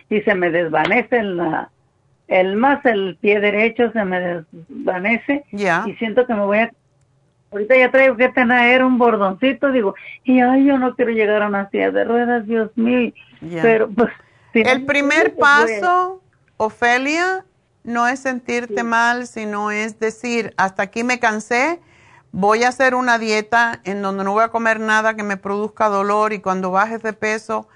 y se me desvanece la, el más el pie derecho se me desvanece y siento que me voy a ahorita ya traigo que tener un bordoncito digo y ay yo no quiero llegar a una silla de ruedas Dios mío. Pero pues el primer paso Ofelia no es sentirte mal sino es decir hasta aquí me cansé voy a hacer una dieta en donde no voy a comer nada que me produzca dolor y cuando bajes de peso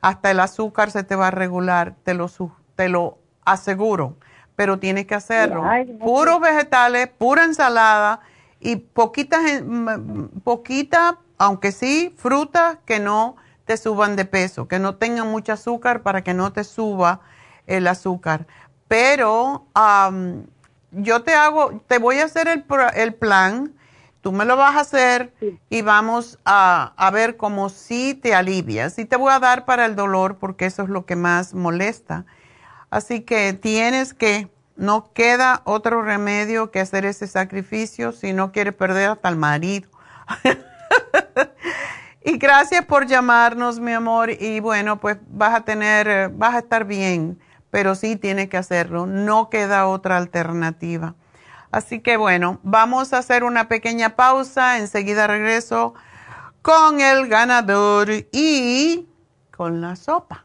hasta el azúcar se te va a regular te lo te lo aseguro, pero tienes que hacerlo. Puros vegetales, pura ensalada y poquitas, poquita, aunque sí, frutas que no te suban de peso, que no tengan mucho azúcar para que no te suba el azúcar. Pero yo te hago, te voy a hacer el, el plan, tú me lo vas a hacer y vamos a, a ver cómo sí te alivias. Y te voy a dar para el dolor porque eso es lo que más molesta. Así que tienes que, no queda otro remedio que hacer ese sacrificio si no quieres perder hasta el marido. [laughs] y gracias por llamarnos, mi amor. Y bueno, pues vas a tener, vas a estar bien, pero sí tienes que hacerlo. No queda otra alternativa. Así que bueno, vamos a hacer una pequeña pausa. Enseguida regreso con el ganador y con la sopa.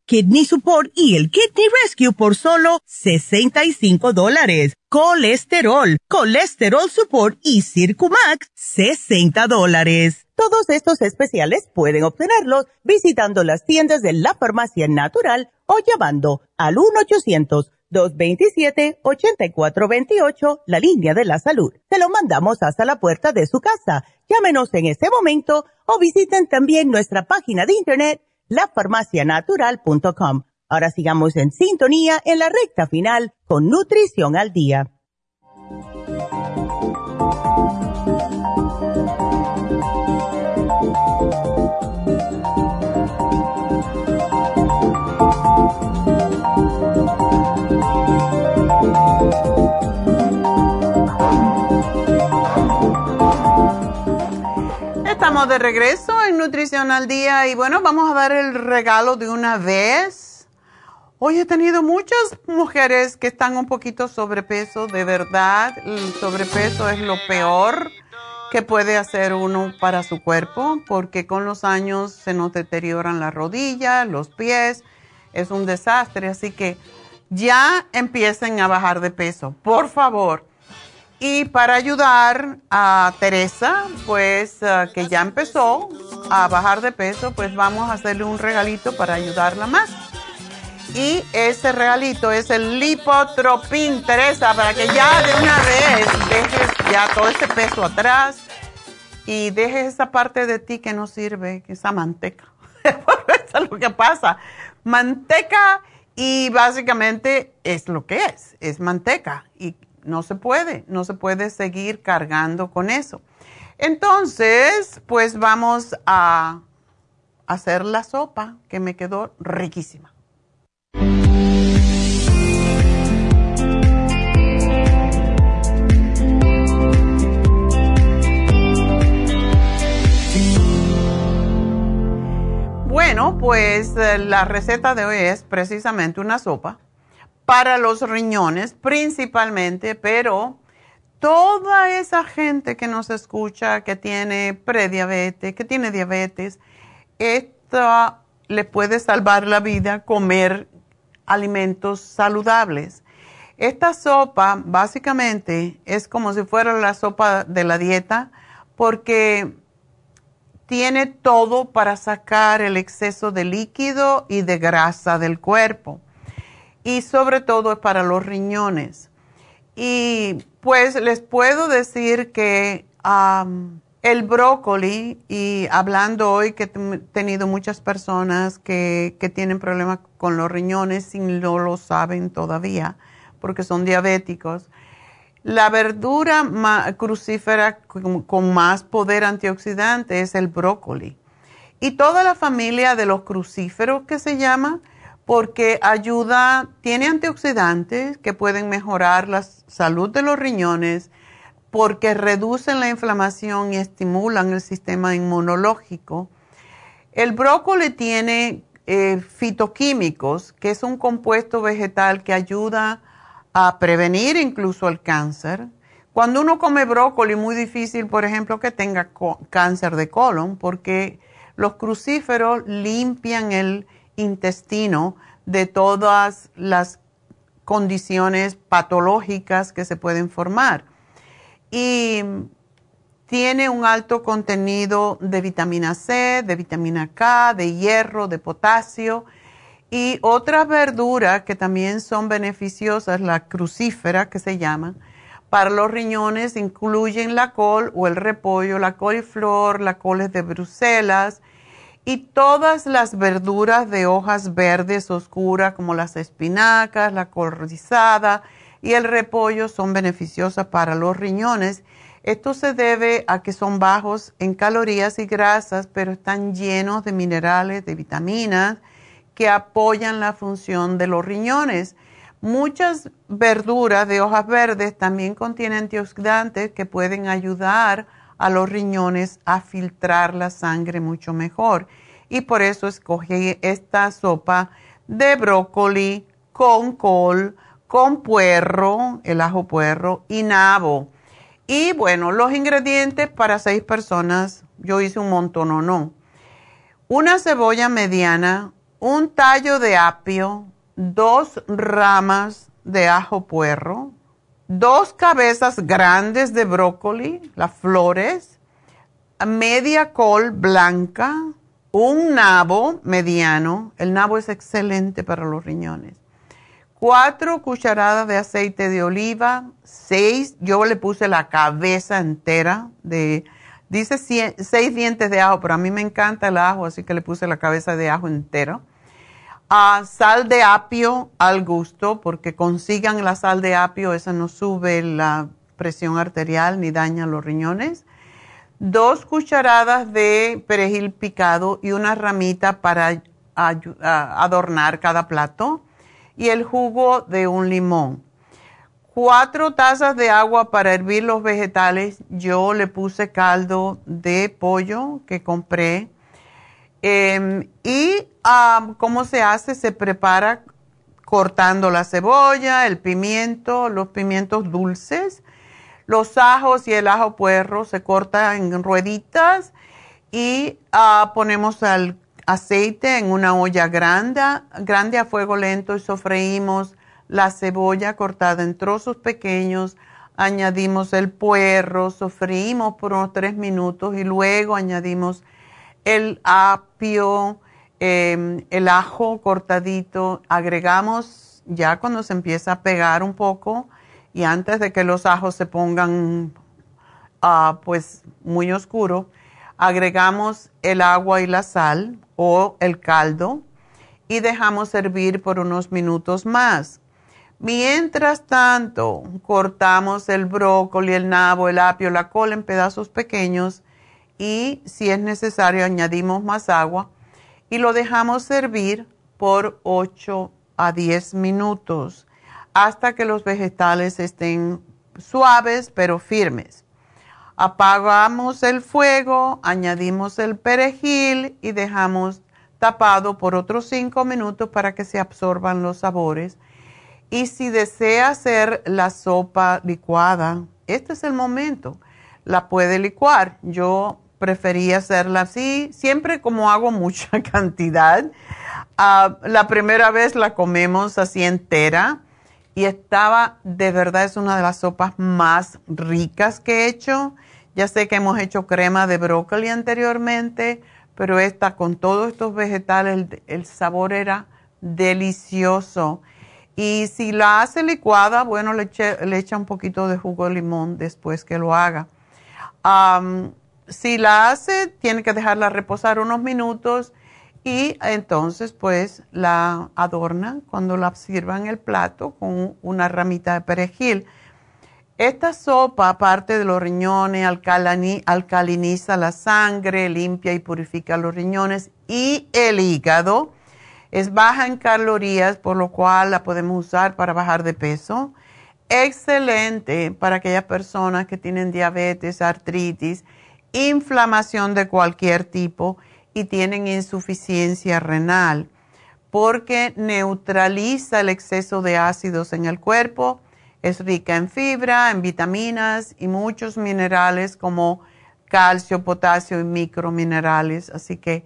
kidney support y el kidney rescue por solo 65 dólares. Colesterol, colesterol support y Circumax, 60 dólares. Todos estos especiales pueden obtenerlos visitando las tiendas de la farmacia natural o llamando al 1-800-227-8428, la línea de la salud. Se lo mandamos hasta la puerta de su casa. Llámenos en este momento o visiten también nuestra página de internet, lafarmacianatural.com. Ahora sigamos en sintonía en la recta final con Nutrición al Día. Estamos de regreso en Nutrición al Día y bueno, vamos a dar el regalo de una vez. Hoy he tenido muchas mujeres que están un poquito sobrepeso, de verdad. El sobrepeso es lo peor que puede hacer uno para su cuerpo porque con los años se nos deterioran las rodillas, los pies, es un desastre. Así que ya empiecen a bajar de peso, por favor y para ayudar a Teresa, pues eh, que ya empezó a bajar de peso, pues vamos a hacerle un regalito para ayudarla más. Y ese regalito es el lipotropin, Teresa, para que ya de una vez dejes ya todo ese peso atrás y dejes esa parte de ti que no sirve, que esa manteca. [laughs] Es lo que pasa. Manteca y básicamente es lo que es, es manteca. Y no se puede, no se puede seguir cargando con eso. Entonces, pues vamos a hacer la sopa que me quedó riquísima. Bueno, pues eh, la receta de hoy es precisamente una sopa para los riñones principalmente, pero toda esa gente que nos escucha que tiene prediabetes, que tiene diabetes, esto le puede salvar la vida comer alimentos saludables. Esta sopa básicamente es como si fuera la sopa de la dieta porque tiene todo para sacar el exceso de líquido y de grasa del cuerpo y sobre todo es para los riñones. Y pues les puedo decir que el brócoli, y hablando hoy que he tenido muchas personas que, que tienen problemas con los riñones y no lo saben todavía porque son diabéticos, la verdura crucífera con, con más poder antioxidante es el brócoli. Y toda la familia de los crucíferos que se llama, porque ayuda, tiene antioxidantes que pueden mejorar la salud de los riñones, porque reducen la inflamación y estimulan el sistema inmunológico. El brócoli tiene eh, fitoquímicos, que es un compuesto vegetal que ayuda a prevenir incluso el cáncer. Cuando uno come brócoli, muy difícil, por ejemplo, que tenga cáncer de colon, porque los crucíferos limpian el intestino de todas las condiciones patológicas que se pueden formar. Y tiene un alto contenido de vitamina C, de vitamina K, de hierro, de potasio. Y otras verduras que también son beneficiosas, la crucífera que se llama, para los riñones incluyen la col o el repollo, la coliflor, la coles de Bruselas, y todas las verduras de hojas verdes oscuras como las espinacas, la col rizada y el repollo son beneficiosas para los riñones. Esto se debe a que son bajos en calorías y grasas, pero están llenos de minerales, de vitaminas que apoyan la función de los riñones. Muchas verduras de hojas verdes también contienen antioxidantes que pueden ayudar a los riñones a filtrar la sangre mucho mejor. Y por eso escogí esta sopa de brócoli con col, con puerro, el ajo puerro y nabo. Y bueno, los ingredientes para seis personas, yo hice un montón o no. Una cebolla mediana, un tallo de apio, dos ramas de ajo puerro, dos cabezas grandes de brócoli, las flores, media col blanca, un nabo mediano, el nabo es excelente para los riñones, cuatro cucharadas de aceite de oliva, seis, yo le puse la cabeza entera de, dice seis dientes de ajo, pero a mí me encanta el ajo, así que le puse la cabeza de ajo sal de apio al gusto, porque consigan la sal de apio, esa no sube la presión arterial ni daña los riñones. Dos cucharadas de perejil picado y una ramita para adornar cada plato. Y el jugo de un limón. cuatro tazas de agua para hervir los vegetales. Yo le puse caldo de pollo que compré. Em, y cómo se hace, se prepara cortando la cebolla, el pimiento, los pimientos dulces, los ajos y el ajo puerro se corta en rueditas y ah, ponemos el aceite en una olla grande, grande a fuego lento y sofreímos la cebolla cortada en trozos pequeños, añadimos el puerro, sofreímos por unos tres minutos y luego añadimos el apio, em, el ajo cortadito, agregamos ya cuando se empieza a pegar un poco y antes de que los ajos se pongan ah, pues muy oscuros, agregamos el agua y la sal o el caldo y dejamos hervir por unos minutos más. Mientras tanto, cortamos el brócoli, el nabo, el apio, la col en pedazos pequeños y si es necesario añadimos más agua y lo dejamos servir por 8 a 10 minutos hasta que los vegetales estén suaves pero firmes. Apagamos el fuego, añadimos el perejil y dejamos tapado por otros 5 minutos para que se absorban los sabores y si desea hacer la sopa licuada, este es el momento. La puede licuar. Yo prefería hacerla así, siempre como hago mucha [laughs] cantidad. Ah, la primera vez la comemos así entera y estaba, de verdad, es una de las sopas más ricas que he hecho. Ya sé que hemos hecho crema de brócoli anteriormente, pero esta con todos estos vegetales, el sabor era delicioso. Y si la hace licuada, bueno, le, echa un poquito de jugo de limón después que lo haga. Si la hace, tiene que dejarla reposar unos minutos y entonces pues la adorna cuando la sirva en el plato con una ramita de perejil. Esta sopa, aparte de los riñones, alcaliniza la sangre, limpia y purifica los riñones y el hígado es baja en calorías, por lo cual la podemos usar para bajar de peso. Excelente para aquellas personas que tienen diabetes, artritis, inflamación de cualquier tipo y tienen insuficiencia renal, porque neutraliza el exceso de ácidos en el cuerpo. Es rica en fibra, en vitaminas y muchos minerales como calcio, potasio y microminerales. Así que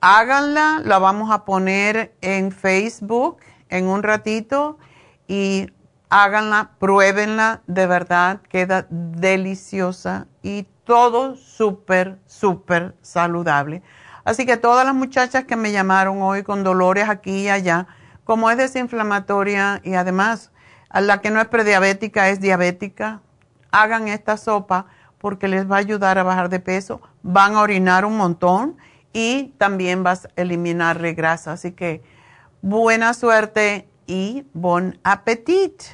háganla, la vamos a poner en Facebook en un ratito y háganla, pruébenla, de verdad, queda deliciosa y todo súper, súper saludable. Así que todas las muchachas que me llamaron hoy con dolores aquí y allá, como es desinflamatoria y además a la que no es prediabética es diabética, hagan esta sopa porque les va a ayudar a bajar de peso, van a orinar un montón y también vas a eliminar grasa. Así que buena suerte y buen apetito.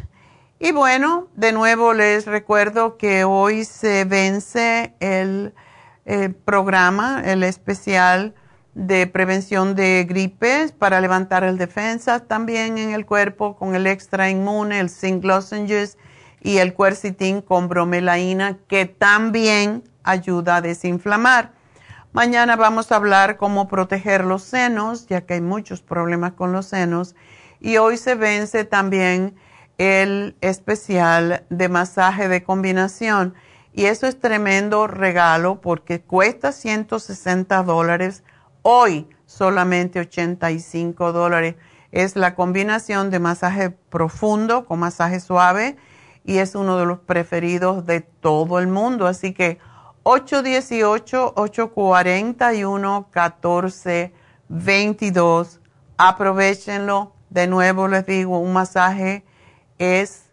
Y bueno, de nuevo les recuerdo que hoy se vence el, programa, el especial de prevención de gripes para levantar el defensa también en el cuerpo con el extra inmune, el zinc lozenges y el quercetin con bromelaína que también ayuda a desinflamar. Mañana vamos a hablar cómo proteger los senos, ya que hay muchos problemas con los senos. Y hoy se vence también el especial de masaje de combinación. Y eso es tremendo regalo porque cuesta 160 dólares. Hoy solamente 85 dólares. Es la combinación de masaje profundo con masaje suave y es uno de los preferidos de todo el mundo. Así que 818-841-1422. Aprovechenlo. De nuevo les digo, un masaje es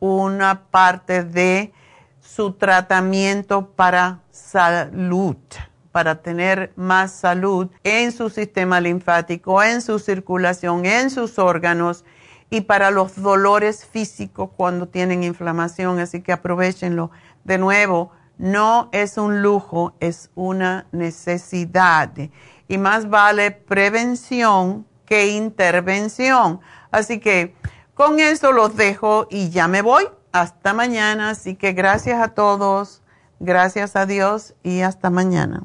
una parte de su tratamiento para salud, para tener más salud en su sistema linfático, en su circulación, en sus órganos y para los dolores físicos cuando tienen inflamación. Así que aprovechenlo. De nuevo, no es un lujo, es una necesidad. Y más vale prevención que intervención. Así que con eso los dejo y ya me voy. Hasta mañana. Así que gracias a todos. Gracias a Dios y hasta mañana.